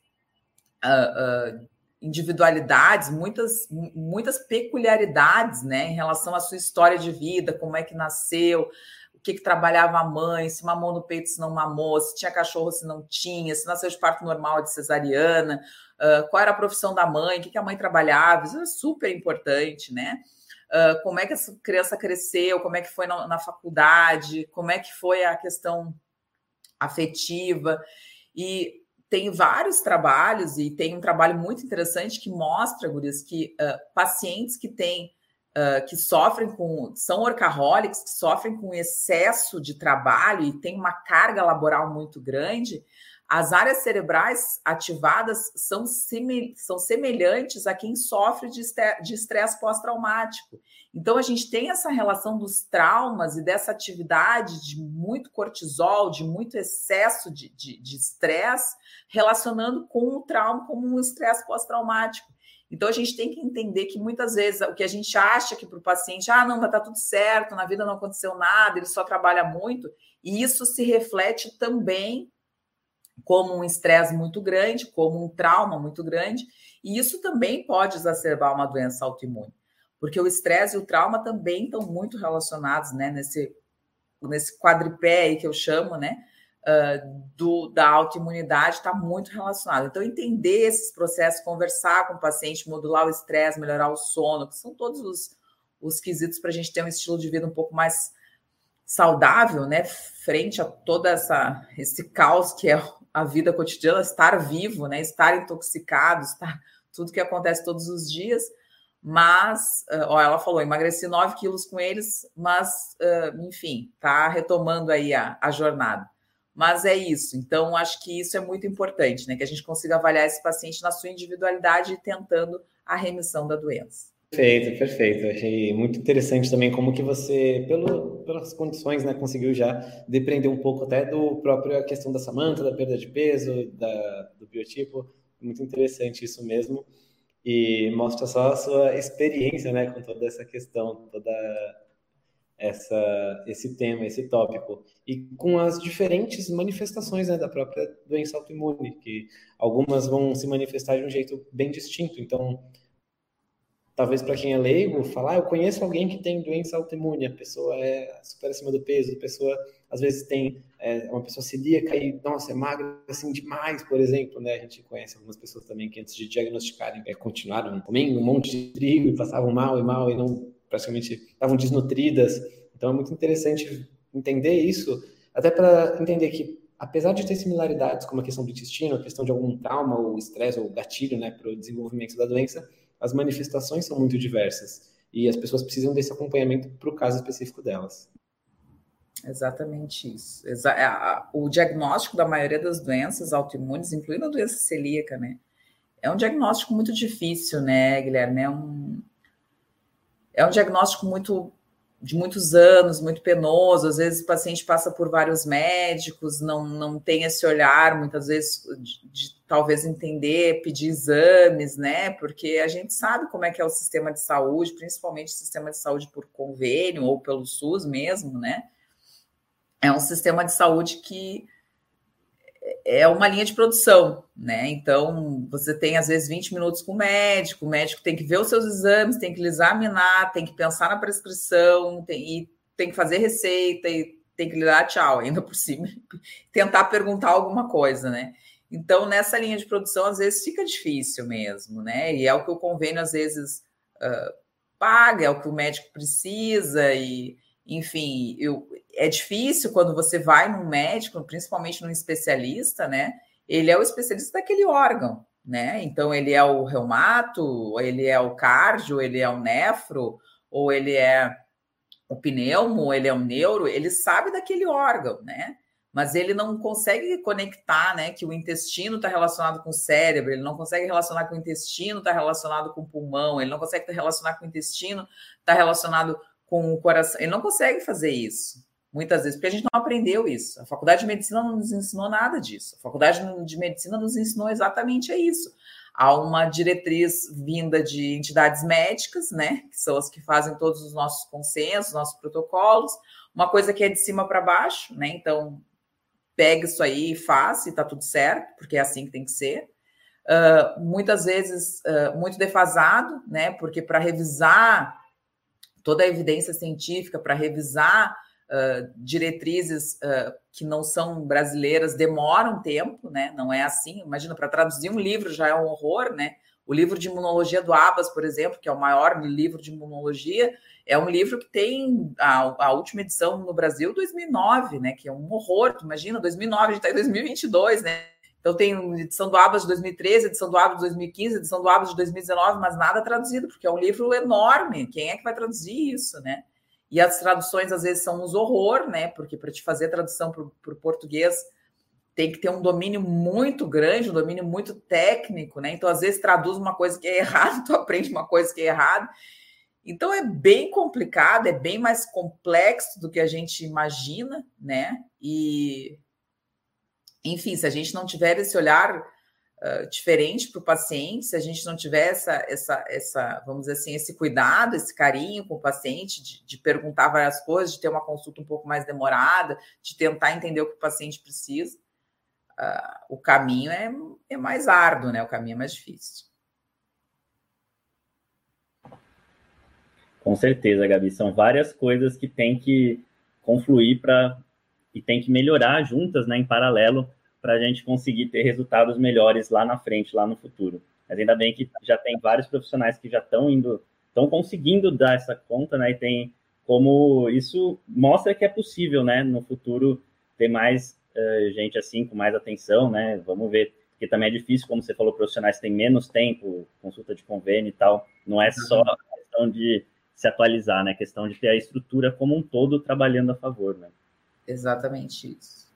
uh, uh, individualidades, muitas, muitas peculiaridades, né, em relação à sua história de vida, como é que nasceu, o que, que trabalhava a mãe, se mamou no peito, se não mamou, se tinha cachorro, se não tinha, se nasceu de parto normal, de cesariana, uh, qual era a profissão da mãe, o que, que a mãe trabalhava, isso é super importante, né? Uh, como é que essa criança cresceu, como é que foi na, na faculdade, como é que foi a questão afetiva. E tem vários trabalhos, e tem um trabalho muito interessante que mostra, Gurias, que uh, pacientes que têm uh, que sofrem com, são workaholics, que sofrem com excesso de trabalho e tem uma carga laboral muito grande, as áreas cerebrais ativadas são, são semelhantes a quem sofre de estresse pós-traumático. Então, a gente tem essa relação dos traumas e dessa atividade de muito cortisol, de muito excesso de estresse, relacionando com o trauma como um estresse pós-traumático. Então, a gente tem que entender que muitas vezes o que a gente acha que para o paciente, ah, não, vai estar tá tudo certo, na vida não aconteceu nada, ele só trabalha muito, e isso se reflete também como um estresse muito grande, como um trauma muito grande, e isso também pode exacerbar uma doença autoimune, porque o estresse e o trauma também estão muito relacionados, né, nesse, nesse quadripé aí que eu chamo, né, uh, do, da autoimunidade está muito relacionado. Então, entender esses processos, conversar com o paciente, modular o estresse, melhorar o sono, que são todos os, os quesitos para a gente ter um estilo de vida um pouco mais saudável, né? Frente a toda essa esse caos que é a vida cotidiana, estar vivo, né? Estar intoxicado, estar tudo que acontece todos os dias. Mas, ó, ela falou, emagreci 9 quilos com eles, mas, uh, enfim, tá retomando aí a, a jornada. Mas é isso. Então, acho que isso é muito importante, né? Que a gente consiga avaliar esse paciente na sua individualidade e tentando a remissão da doença. Perfeito, perfeito. Achei muito interessante também como que você, pelo, pelas condições, né, conseguiu já depreender um pouco até do próprio a questão da Samanta, da perda de peso, da, do biotipo. Muito interessante isso mesmo. E mostra só a sua experiência, né, com toda essa questão, toda essa, esse tema, esse tópico, e com as diferentes manifestações né, da própria doença autoimune, que algumas vão se manifestar de um jeito bem distinto. Então, talvez para quem é leigo, falar, ah, eu conheço alguém que tem doença autoimune, a pessoa é super acima do peso, a pessoa às vezes tem é, uma pessoa celíaca e, nossa, é magra assim demais, por exemplo, né? A gente conhece algumas pessoas também que antes de diagnosticarem é, continuaram comendo um monte de trigo e passavam mal e mal e não praticamente estavam desnutridas. Então é muito interessante entender isso, até para entender que, apesar de ter similaridades, como a questão do intestino, a questão de algum trauma ou estresse ou gatilho né, para o desenvolvimento da doença, as manifestações são muito diversas e as pessoas precisam desse acompanhamento para o caso específico delas. Exatamente isso. É, o diagnóstico da maioria das doenças autoimunes, incluindo a doença celíaca, né? É um diagnóstico muito difícil, né, Guilherme? É um, é um diagnóstico muito de muitos anos, muito penoso. Às vezes o paciente passa por vários médicos, não, não tem esse olhar, muitas vezes, de, de, talvez entender, pedir exames, né? Porque a gente sabe como é que é o sistema de saúde, principalmente o sistema de saúde por convênio ou pelo SUS mesmo, né? É um sistema de saúde que é uma linha de produção, né? Então, você tem às vezes 20 minutos com o médico, o médico tem que ver os seus exames, tem que examinar, tem que pensar na prescrição, tem, e tem que fazer receita e tem que lhe dar tchau, ainda por cima, tentar perguntar alguma coisa, né? Então, nessa linha de produção, às vezes fica difícil mesmo, né? E é o que o convênio às vezes uh, paga, é o que o médico precisa, e enfim, eu, é difícil quando você vai num médico, principalmente num especialista, né? Ele é o especialista daquele órgão, né? Então ele é o reumato, ele é o cardio, ele é o nefro, ou ele é o pneumo, ele é o neuro, ele sabe daquele órgão, né? Mas ele não consegue conectar, né? Que o intestino está relacionado com o cérebro, ele não consegue relacionar que o intestino está relacionado com o pulmão, ele não consegue relacionar com o intestino está relacionado com o coração. Ele não consegue fazer isso muitas vezes, porque a gente não aprendeu isso. A faculdade de medicina não nos ensinou nada disso. A faculdade de medicina nos ensinou exatamente isso. Há uma diretriz vinda de entidades médicas, né, que são as que fazem todos os nossos consensos, nossos protocolos, uma coisa que é de cima para baixo, né? Então, pega isso aí e faça, e tá tudo certo, porque é assim que tem que ser. Uh, muitas vezes uh, muito defasado, né? Porque para revisar toda a evidência científica, para revisar uh, diretrizes uh, que não são brasileiras demoram tempo, né? Não é assim. Imagina, para traduzir um livro já é um horror, né? O livro de imunologia do Abas, por exemplo, que é o maior livro de imunologia, é um livro que tem a, a última edição no Brasil 2009, né? Que é um horror. Imagina, 2009, a gente está em 2022, né? Então tem edição do Abas de 2013, edição do Abas de 2015, edição do Abas de 2019, mas nada traduzido, porque é um livro enorme. Quem é que vai traduzir isso, né? E as traduções às vezes são um horror, né? Porque para te fazer tradução para o português tem que ter um domínio muito grande, um domínio muito técnico, né? Então, às vezes, traduz uma coisa que é errada, tu aprende uma coisa que é errada. Então, é bem complicado, é bem mais complexo do que a gente imagina, né? E, enfim, se a gente não tiver esse olhar diferente para o paciente, se a gente não tiver essa, essa, essa, vamos dizer assim, esse cuidado, esse carinho com o paciente, de, de perguntar várias coisas, de ter uma consulta um pouco mais demorada, de tentar entender o que o paciente precisa, uh, o caminho é, é mais árduo, né? O caminho é mais difícil. Com certeza, Gabi. São várias coisas que tem que confluir para e tem que melhorar juntas, né, em paralelo, para a gente conseguir ter resultados melhores lá na frente, lá no futuro. Mas ainda bem que já tem vários profissionais que já estão indo, estão conseguindo dar essa conta, né? E tem como isso mostra que é possível, né, no futuro ter mais uh, gente assim com mais atenção, né? Vamos ver, porque também é difícil, como você falou, profissionais têm menos tempo, consulta de convênio e tal. Não é só a questão de se atualizar, né? A questão de ter a estrutura como um todo trabalhando a favor, né? Exatamente isso.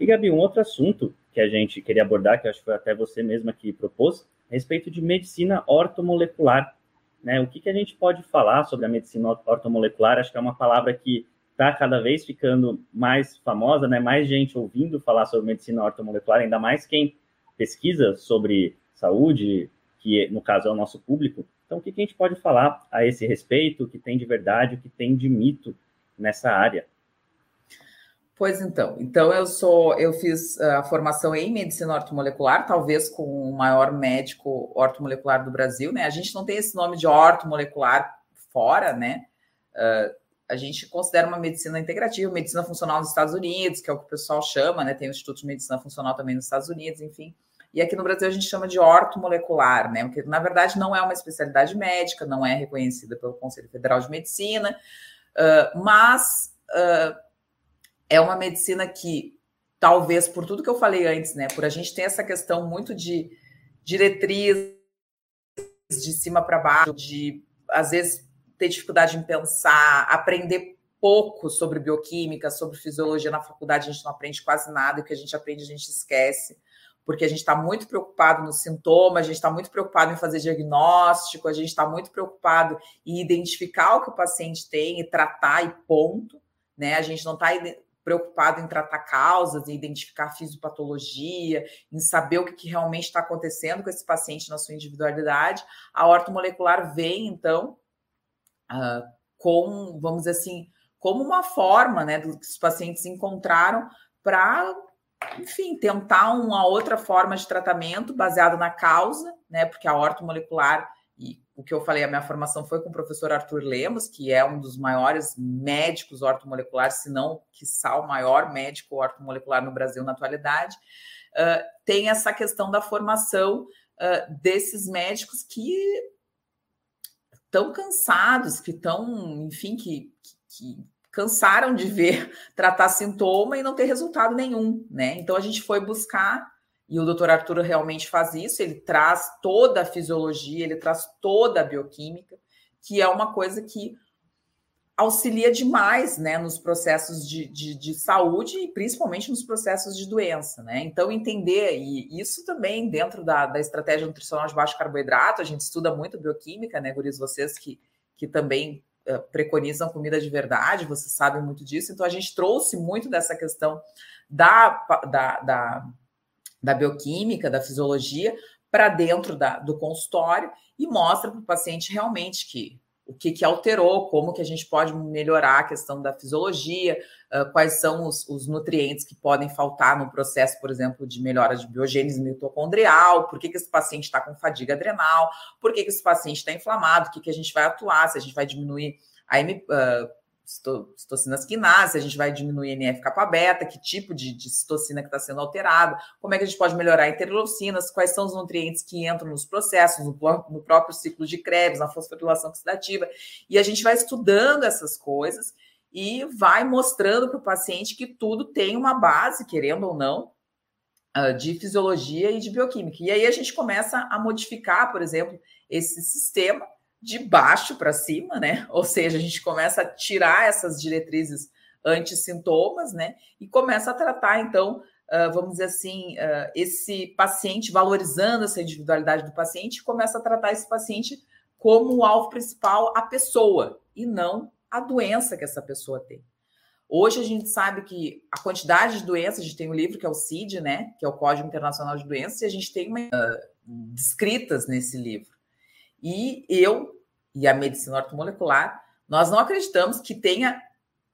E Gabi, um outro assunto que a gente queria abordar, que acho que foi até você mesma que propôs, a respeito de medicina ortomolecular. Né? O que, que a gente pode falar sobre a medicina ortomolecular? Acho que é uma palavra que está cada vez ficando mais famosa, né? Mais gente ouvindo falar sobre medicina ortomolecular, ainda mais quem pesquisa sobre saúde, que no caso é o nosso público. Então, o que, que a gente pode falar a esse respeito? O que tem de verdade, o que tem de mito nessa área? Pois então, então eu sou, eu fiz a formação em medicina ortomolecular, talvez com o maior médico ortomolecular do Brasil, né? A gente não tem esse nome de ortomolecular fora, né? Uh, a gente considera uma medicina integrativa, medicina funcional nos Estados Unidos, que é o que o pessoal chama, né? Tem o Instituto de Medicina Funcional também nos Estados Unidos, enfim. E aqui no Brasil a gente chama de ortomolecular, né? Porque na verdade não é uma especialidade médica, não é reconhecida pelo Conselho Federal de Medicina, uh, mas uh, é uma medicina que, talvez por tudo que eu falei antes, né? Por a gente ter essa questão muito de diretriz de cima para baixo, de às vezes ter dificuldade em pensar, aprender pouco sobre bioquímica, sobre fisiologia na faculdade, a gente não aprende quase nada, e o que a gente aprende a gente esquece, porque a gente está muito preocupado no sintoma, a gente está muito preocupado em fazer diagnóstico, a gente está muito preocupado em identificar o que o paciente tem e tratar e ponto, né? A gente não está preocupado em tratar causas, em identificar fisiopatologia, em saber o que, que realmente está acontecendo com esse paciente na sua individualidade. A ortomolecular vem, então, uh, com, vamos dizer assim, como uma forma né, do que os pacientes encontraram para, enfim, tentar uma outra forma de tratamento baseado na causa, né? Porque a ortomolecular, o que eu falei, a minha formação foi com o professor Arthur Lemos, que é um dos maiores médicos ortomoleculares, se não, quiçá, o maior médico ortomolecular no Brasil na atualidade. Uh, tem essa questão da formação uh, desses médicos que tão cansados, que estão, enfim, que, que, cansaram de ver tratar sintoma e não ter resultado nenhum, né? Então a gente foi buscar e o doutor Arthur realmente faz isso, ele traz toda a fisiologia, ele traz toda a bioquímica, que é uma coisa que auxilia demais né, nos processos de, de, de, saúde e principalmente nos processos de doença. Né? Então, entender, e isso também dentro da, da estratégia nutricional de baixo carboidrato, a gente estuda muito bioquímica, né, Guris? Vocês que, que também uh, preconizam comida de verdade, vocês sabem muito disso. Então, a gente trouxe muito dessa questão da, da, da, da bioquímica, da fisiologia, para dentro da, do consultório e mostra para o paciente realmente que o que, que alterou, como que a gente pode melhorar a questão da fisiologia, uh, quais são os, os, nutrientes que podem faltar no processo, por exemplo, de melhora de biogênese mitocondrial, por que, que esse paciente está com fadiga adrenal, por que, que esse paciente está inflamado, o que, que a gente vai atuar, se a gente vai diminuir a, uh, citocinas quinase, a gente vai diminuir NF-kappa beta, que tipo de, de citocina que está sendo alterado, como é que a gente pode melhorar interleucinas, quais são os nutrientes que entram nos processos, no, no próprio ciclo de Krebs, na fosforilação oxidativa, e a gente vai estudando essas coisas e vai mostrando para o paciente que tudo tem uma base, querendo ou não, uh, de fisiologia e de bioquímica. E aí a gente começa a modificar, por exemplo, esse sistema de baixo para cima, né? Ou seja, a gente começa a tirar essas diretrizes anti-sintomas, né? E começa a tratar, então, uh, vamos dizer assim, uh, esse paciente, valorizando essa individualidade do paciente, começa a tratar esse paciente como o alvo principal a pessoa e não a doença que essa pessoa tem. Hoje a gente sabe que a quantidade de doenças, a gente tem um livro que é o CID, né, que é o Código Internacional de Doenças, e a gente tem uma, uh, descritas nesse livro. E eu e a medicina ortomolecular, nós não acreditamos que tenha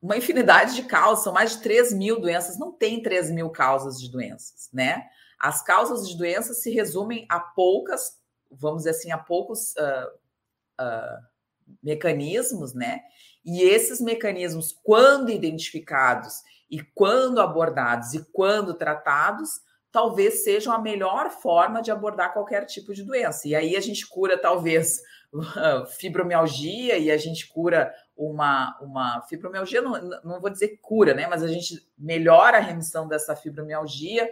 uma infinidade de causas, são mais de 3 mil doenças, não tem 3 mil causas de doenças, né? As causas de doenças se resumem a poucas, vamos dizer assim, a poucos uh, uh, mecanismos, né? E esses mecanismos, quando identificados e quando abordados e quando tratados, talvez sejam a melhor forma de abordar qualquer tipo de doença. E aí a gente cura, talvez, fibromialgia e a gente cura uma, uma fibromialgia, não, não vou dizer cura, né? Mas a gente melhora a remissão dessa fibromialgia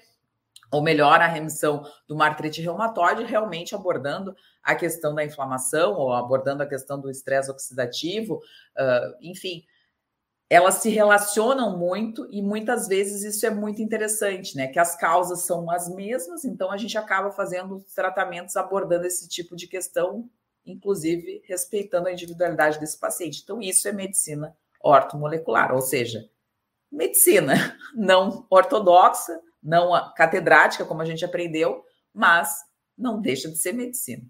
ou melhora a remissão do artrite reumatoide, realmente abordando a questão da inflamação ou abordando a questão do estresse oxidativo, uh, enfim, elas se relacionam muito e muitas vezes isso é muito interessante, né? Que as causas são as mesmas, então a gente acaba fazendo tratamentos abordando esse tipo de questão inclusive respeitando a individualidade desse paciente. Então, isso é medicina ortomolecular, ou seja, medicina não ortodoxa, não catedrática, como a gente aprendeu, mas não deixa de ser medicina.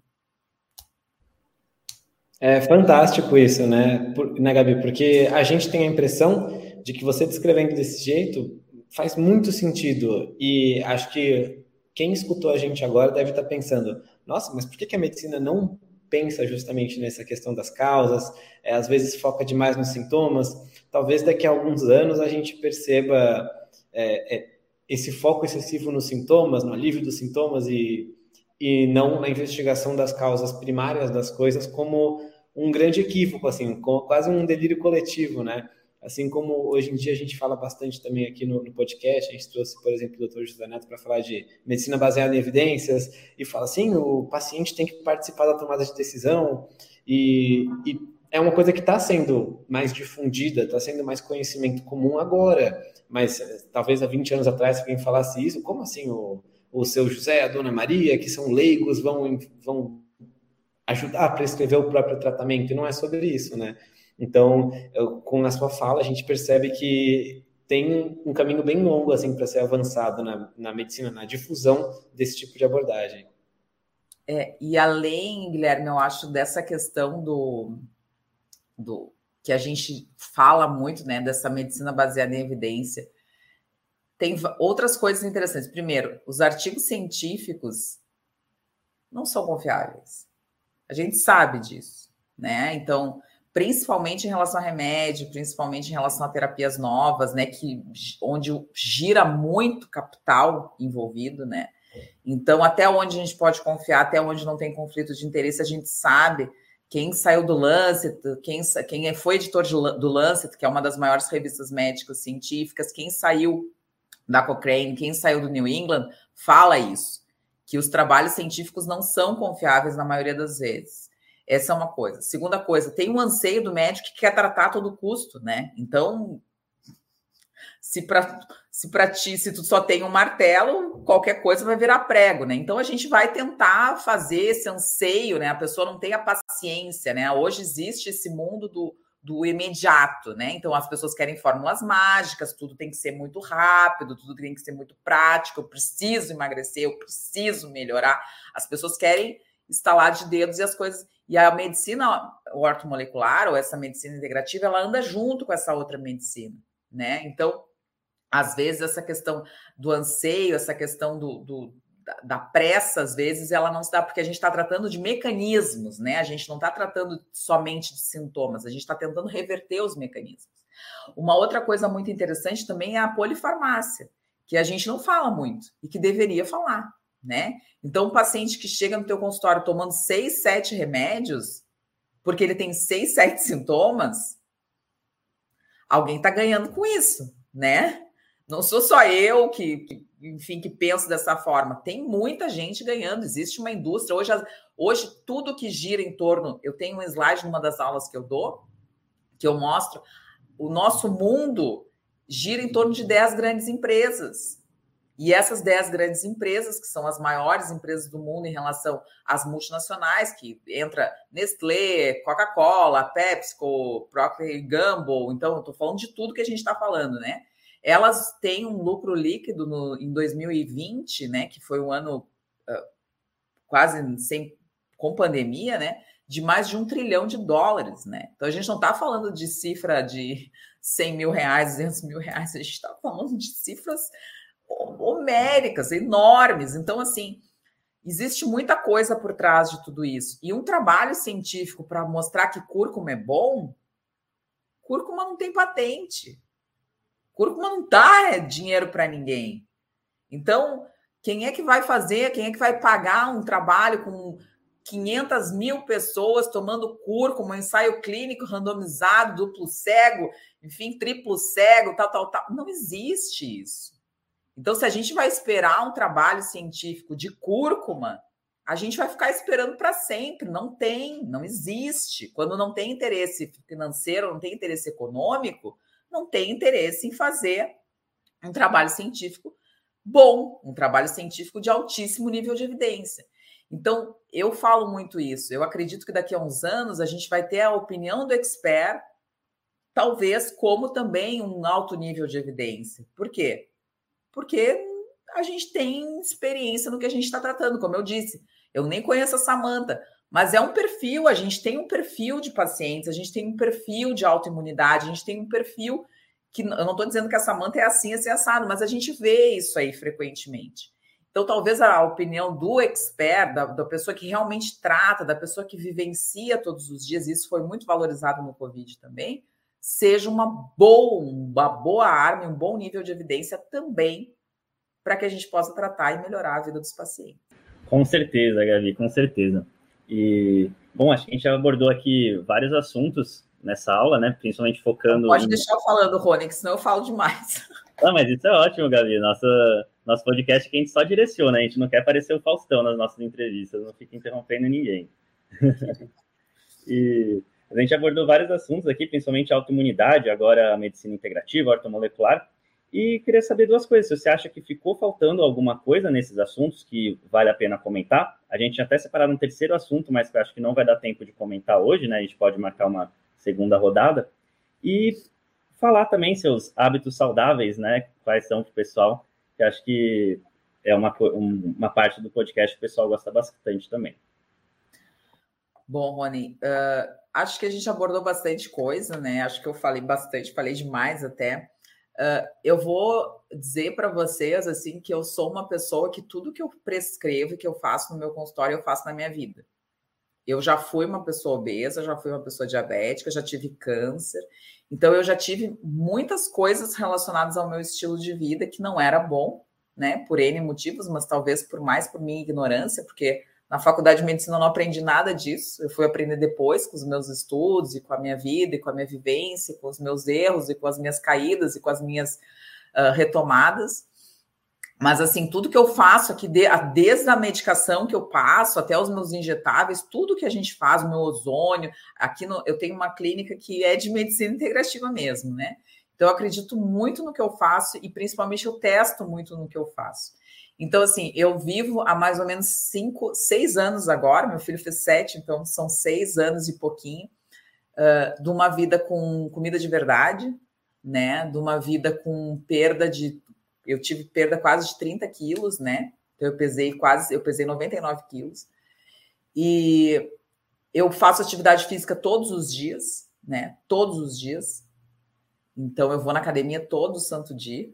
É fantástico isso, né, né, Gabi? Porque a gente tem a impressão de que você descrevendo desse jeito faz muito sentido. E acho que quem escutou a gente agora deve estar pensando: nossa, mas por que a medicina não pensa justamente nessa questão das causas, é, às vezes foca demais nos sintomas. Talvez daqui a alguns anos a gente perceba é, é, esse foco excessivo nos sintomas, no alívio dos sintomas e, e não na investigação das causas primárias das coisas como um grande equívoco, assim, quase um delírio coletivo, né? Assim como hoje em dia a gente fala bastante também aqui no, no podcast, a gente trouxe, por exemplo, o Dr. José Neto para falar de medicina baseada em evidências e fala assim, o paciente tem que participar da tomada de decisão e, e é uma coisa que está sendo mais difundida, está sendo mais conhecimento comum agora, mas eh, talvez há 20 anos atrás alguém falasse isso, como assim o, o seu José, a dona Maria, que são leigos, vão, vão ajudar a prescrever o próprio tratamento, e não é sobre isso, né? Então, eu, com a sua fala, a gente percebe que tem um caminho bem longo assim para ser avançado na, na medicina, na difusão desse tipo de abordagem. É, e além, Guilherme, eu acho dessa questão do, do que a gente fala muito, né, dessa medicina baseada em evidência, tem outras coisas interessantes. Primeiro, os artigos científicos não são confiáveis. A gente sabe disso, né? Então, principalmente em relação a remédio, principalmente em relação a terapias novas, né, que onde gira muito capital envolvido, né? Então, até onde a gente pode confiar, até onde não tem conflito de interesse, a gente sabe quem saiu do Lancet, quem, quem foi editor de, do Lancet, que é uma das maiores revistas médicas científicas, quem saiu da Cochrane, quem saiu do New England, fala isso, que os trabalhos científicos não são confiáveis na maioria das vezes. Essa é uma coisa. Segunda coisa, tem um anseio do médico que quer tratar a todo custo, né? Então, se para se para ti, se tu só tem um martelo, qualquer coisa vai virar prego, né? Então a gente vai tentar fazer esse anseio, né? A pessoa não tem a paciência, né? Hoje existe esse mundo do, do imediato, né? Então as pessoas querem fórmulas mágicas, tudo tem que ser muito rápido, tudo tem que ser muito prático, eu preciso emagrecer, eu preciso melhorar. As pessoas querem instalar de dedos e as coisas. E a medicina ortomolecular, ou essa medicina integrativa, ela anda junto com essa outra medicina, né? Então, às vezes, essa questão do anseio, essa questão do, do da, pressa, às vezes, ela não se dá, porque a gente está tratando de mecanismos, né? A gente não está tratando somente de sintomas, a gente está tentando reverter os mecanismos. Uma outra coisa muito interessante também é a polifarmácia, que a gente não fala muito e que deveria falar né? Então, um paciente que chega no teu consultório tomando seis, sete remédios, porque ele tem seis, sete sintomas, alguém está ganhando com isso, né? Não sou só eu que, que, enfim, que penso dessa forma. Tem muita gente ganhando. Existe uma indústria. Hoje, hoje, tudo que gira em torno. Eu tenho um slide numa das aulas que eu dou, que eu mostro. O nosso mundo gira em torno de 10 grandes empresas. E essas 10 grandes empresas, que são as maiores empresas do mundo em relação às multinacionais, que entra Nestlé, Coca-Cola, PepsiCo, Procter Gamble, então estou falando de tudo que a gente está falando, né? Elas têm um lucro líquido no, em 2020, né? Que foi um ano uh, quase sem com pandemia, né? De mais de um trilhão de dólares, né? Então a gente não está falando de cifra de 100 mil reais, 200 mil reais, a gente está falando de cifras homéricas, enormes. Então, assim, existe muita coisa por trás de tudo isso. E um trabalho científico para mostrar que cúrcuma é bom, cúrcuma não tem patente. Cúrcuma não dá dinheiro para ninguém. Então, quem é que vai fazer, quem é que vai pagar um trabalho com 500 mil pessoas tomando cúrcuma, um ensaio clínico randomizado, duplo cego, enfim, triplo cego, tal, tal, tal? Não existe isso. Então, se a gente vai esperar um trabalho científico de cúrcuma, a gente vai ficar esperando para sempre. Não tem, não existe. Quando não tem interesse financeiro, não tem interesse econômico, não tem interesse em fazer um trabalho científico bom, um trabalho científico de altíssimo nível de evidência. Então, eu falo muito isso. Eu acredito que daqui a uns anos a gente vai ter a opinião do expert, talvez como também um alto nível de evidência. Por quê? porque a gente tem experiência no que a gente está tratando, como eu disse. Eu nem conheço a Samanta, mas é um perfil, a gente tem um perfil de pacientes, a gente tem um perfil de autoimunidade, a gente tem um perfil que eu não estou dizendo que a Samanta é assim, assim, assado, mas a gente vê isso aí frequentemente. Então, talvez a opinião do expert, da, da, pessoa que realmente trata, da pessoa que vivencia todos os dias, isso foi muito valorizado no Covid também, seja uma boa, uma boa arma, um bom nível de evidência também para que a gente possa tratar e melhorar a vida dos pacientes. Com certeza, Gabi, com certeza. E, bom, acho que a gente já abordou aqui vários assuntos nessa aula, né? Principalmente focando. Pode deixar eu falando, Rony, que senão eu falo demais. Ah, mas isso é ótimo, Gabi. Nossa, nosso podcast que a gente só direciona, a gente não quer parecer o Faustão nas nossas entrevistas, não fica interrompendo ninguém. e a gente abordou vários assuntos aqui, principalmente autoimunidade, agora a medicina integrativa, ortomolecular. E queria saber duas coisas. Se você acha que ficou faltando alguma coisa nesses assuntos que vale a pena comentar, a gente até separado um terceiro assunto, mas que eu acho que não vai dar tempo de comentar hoje, né? A gente pode marcar uma segunda rodada. E falar também seus hábitos saudáveis, né? Quais são o pessoal, que acho que é uma, uma parte do podcast que o pessoal gosta bastante também. Bom, Rony, uh, acho que a gente abordou bastante coisa, né? Acho que eu falei bastante, falei demais até. Uh, eu vou dizer para vocês assim que eu sou uma pessoa que tudo que eu prescrevo, que eu faço no meu consultório, eu faço na minha vida. Eu já fui uma pessoa obesa, já fui uma pessoa diabética, já tive câncer. Então eu já tive muitas coisas relacionadas ao meu estilo de vida que não era bom, né? Por N motivos, mas talvez por mais por minha ignorância, porque na faculdade de medicina eu não aprendi nada disso. Eu fui aprender depois com os meus estudos e com a minha vida e com a minha vivência, com os meus erros e com as minhas caídas e com as minhas uh, retomadas. Mas assim, tudo que eu faço aqui, desde a medicação que eu passo até os meus injetáveis, tudo que a gente faz, o meu ozônio, aqui no, eu tenho uma clínica que é de medicina integrativa mesmo, né? Então eu acredito muito no que eu faço e principalmente eu testo muito no que eu faço. Então, assim, eu vivo há mais ou menos cinco, seis anos agora, meu filho fez sete, então são seis anos e pouquinho, uh, de uma vida com comida de verdade, né? De uma vida com perda de. Eu tive perda quase de 30 quilos, né? Então, eu pesei quase, eu pesei 99 quilos. E eu faço atividade física todos os dias, né? Todos os dias. Então, eu vou na academia todo santo dia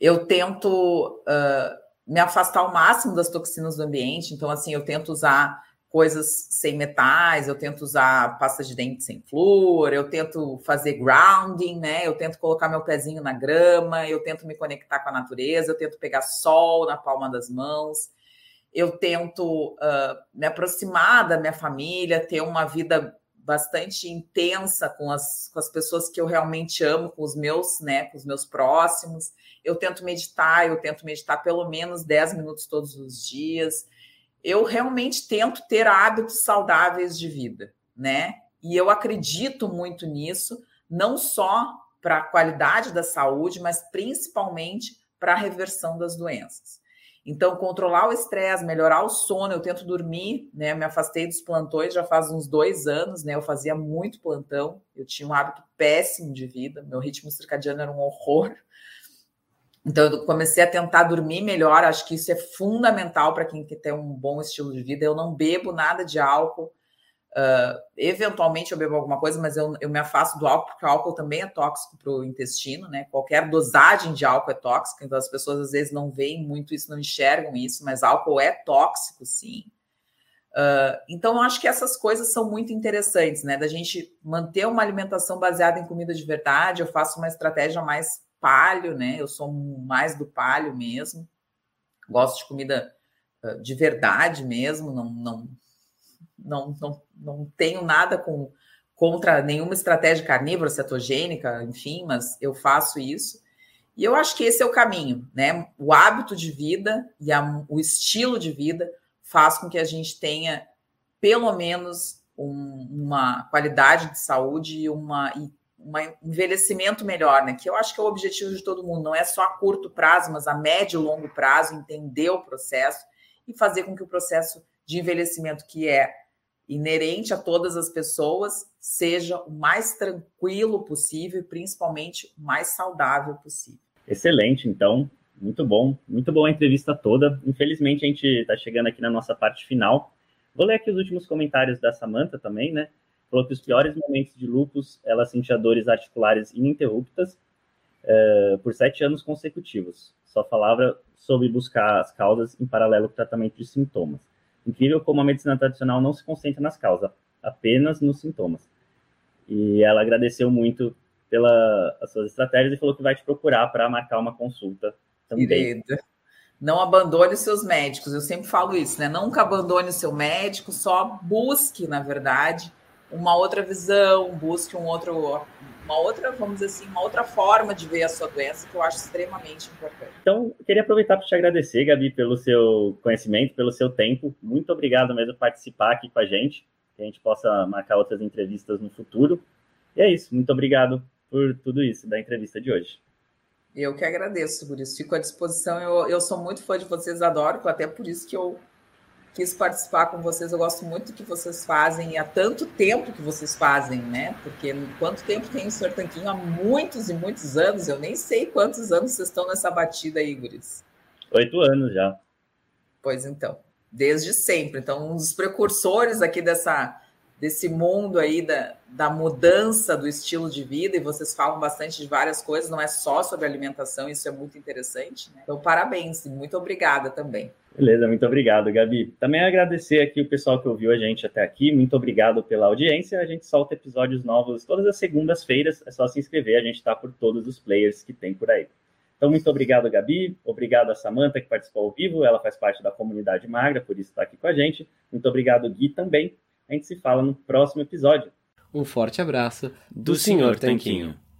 eu tento uh, me afastar ao máximo das toxinas do ambiente. Então, assim, eu tento usar coisas sem metais, eu tento usar pasta de dente sem flúor, eu tento fazer grounding, né? Eu tento colocar meu pezinho na grama, eu tento me conectar com a natureza, eu tento pegar sol na palma das mãos, eu tento uh, me aproximar da minha família, ter uma vida bastante intensa com as, com as pessoas que eu realmente amo, com os meus, né, com os meus próximos. Eu tento meditar, eu tento meditar pelo menos 10 minutos todos os dias. Eu realmente tento ter hábitos saudáveis de vida, né? E eu acredito muito nisso, não só para a qualidade da saúde, mas principalmente para a reversão das doenças. Então, controlar o estresse, melhorar o sono, eu tento dormir, né? Me afastei dos plantões já faz uns dois anos, né? Eu fazia muito plantão, eu tinha um hábito péssimo de vida, meu ritmo circadiano era um horror. Então, eu comecei a tentar dormir melhor, acho que isso é fundamental para quem quer ter um bom estilo de vida. Eu não bebo nada de álcool, Uh, eventualmente eu bebo alguma coisa, mas eu, eu me afasto do álcool, porque o álcool também é tóxico para o intestino, né? Qualquer dosagem de álcool é tóxica, então as pessoas às vezes não veem muito isso, não enxergam isso, mas álcool é tóxico, sim. Uh, então, eu acho que essas coisas são muito interessantes, né? Da gente manter uma alimentação baseada em comida de verdade. Eu faço uma estratégia mais palio, né? Eu sou mais do palio mesmo. Gosto de comida uh, de verdade mesmo, não, não não, não, não tenho nada com, contra nenhuma estratégia carnívora, cetogênica, enfim, mas eu faço isso. E eu acho que esse é o caminho, né? O hábito de vida e a, o estilo de vida faz com que a gente tenha pelo menos um, uma qualidade de saúde e uma, e um envelhecimento melhor, né? Que eu acho que é o objetivo de todo mundo, não é só a curto prazo, mas a médio e longo prazo, entender o processo e fazer com que o processo de envelhecimento, que é inerente a todas as pessoas seja o mais tranquilo possível e principalmente o mais saudável possível. Excelente, então, muito bom, muito boa a entrevista toda. Infelizmente a gente está chegando aqui na nossa parte final. Vou ler aqui os últimos comentários da Samantha também, né? Falou que os piores momentos de lupus, ela sentia dores articulares ininterruptas uh, por sete anos consecutivos. Só falava sobre buscar as causas em paralelo com o tratamento de sintomas. Incrível como a medicina tradicional não se concentra nas causas, apenas nos sintomas. E ela agradeceu muito pelas suas estratégias e falou que vai te procurar para marcar uma consulta também. Querida, não abandone os seus médicos. Eu sempre falo isso, né? Nunca abandone o seu médico, só busque, na verdade, uma outra visão, busque um outro uma outra, vamos dizer assim, uma outra forma de ver a sua doença que eu acho extremamente importante. Então, eu queria aproveitar para te agradecer, Gabi, pelo seu conhecimento, pelo seu tempo. Muito obrigado mesmo por participar aqui com a gente, que a gente possa marcar outras entrevistas no futuro. E é isso, muito obrigado por tudo isso da entrevista de hoje. Eu que agradeço por isso, fico à disposição. Eu, eu sou muito fã de vocês, adoro, até por isso que eu quis participar com vocês. Eu gosto muito do que vocês fazem e há tanto tempo que vocês fazem, né? Porque quanto tempo tem o Sr. Tanquinho? Há muitos e muitos anos. Eu nem sei quantos anos vocês estão nessa batida aí, Guris. Oito anos já. Pois então, desde sempre. Então, um dos precursores aqui dessa desse mundo aí da, da mudança do estilo de vida, e vocês falam bastante de várias coisas, não é só sobre alimentação, isso é muito interessante. Né? Então, parabéns muito obrigada também. Beleza, muito obrigado, Gabi. Também agradecer aqui o pessoal que ouviu a gente até aqui. Muito obrigado pela audiência. A gente solta episódios novos todas as segundas-feiras. É só se inscrever, a gente está por todos os players que tem por aí. Então, muito obrigado, Gabi. Obrigado a Samanta, que participou ao vivo. Ela faz parte da comunidade magra, por isso está aqui com a gente. Muito obrigado, Gui, também. A gente se fala no próximo episódio. Um forte abraço do, do Senhor Tanquinho.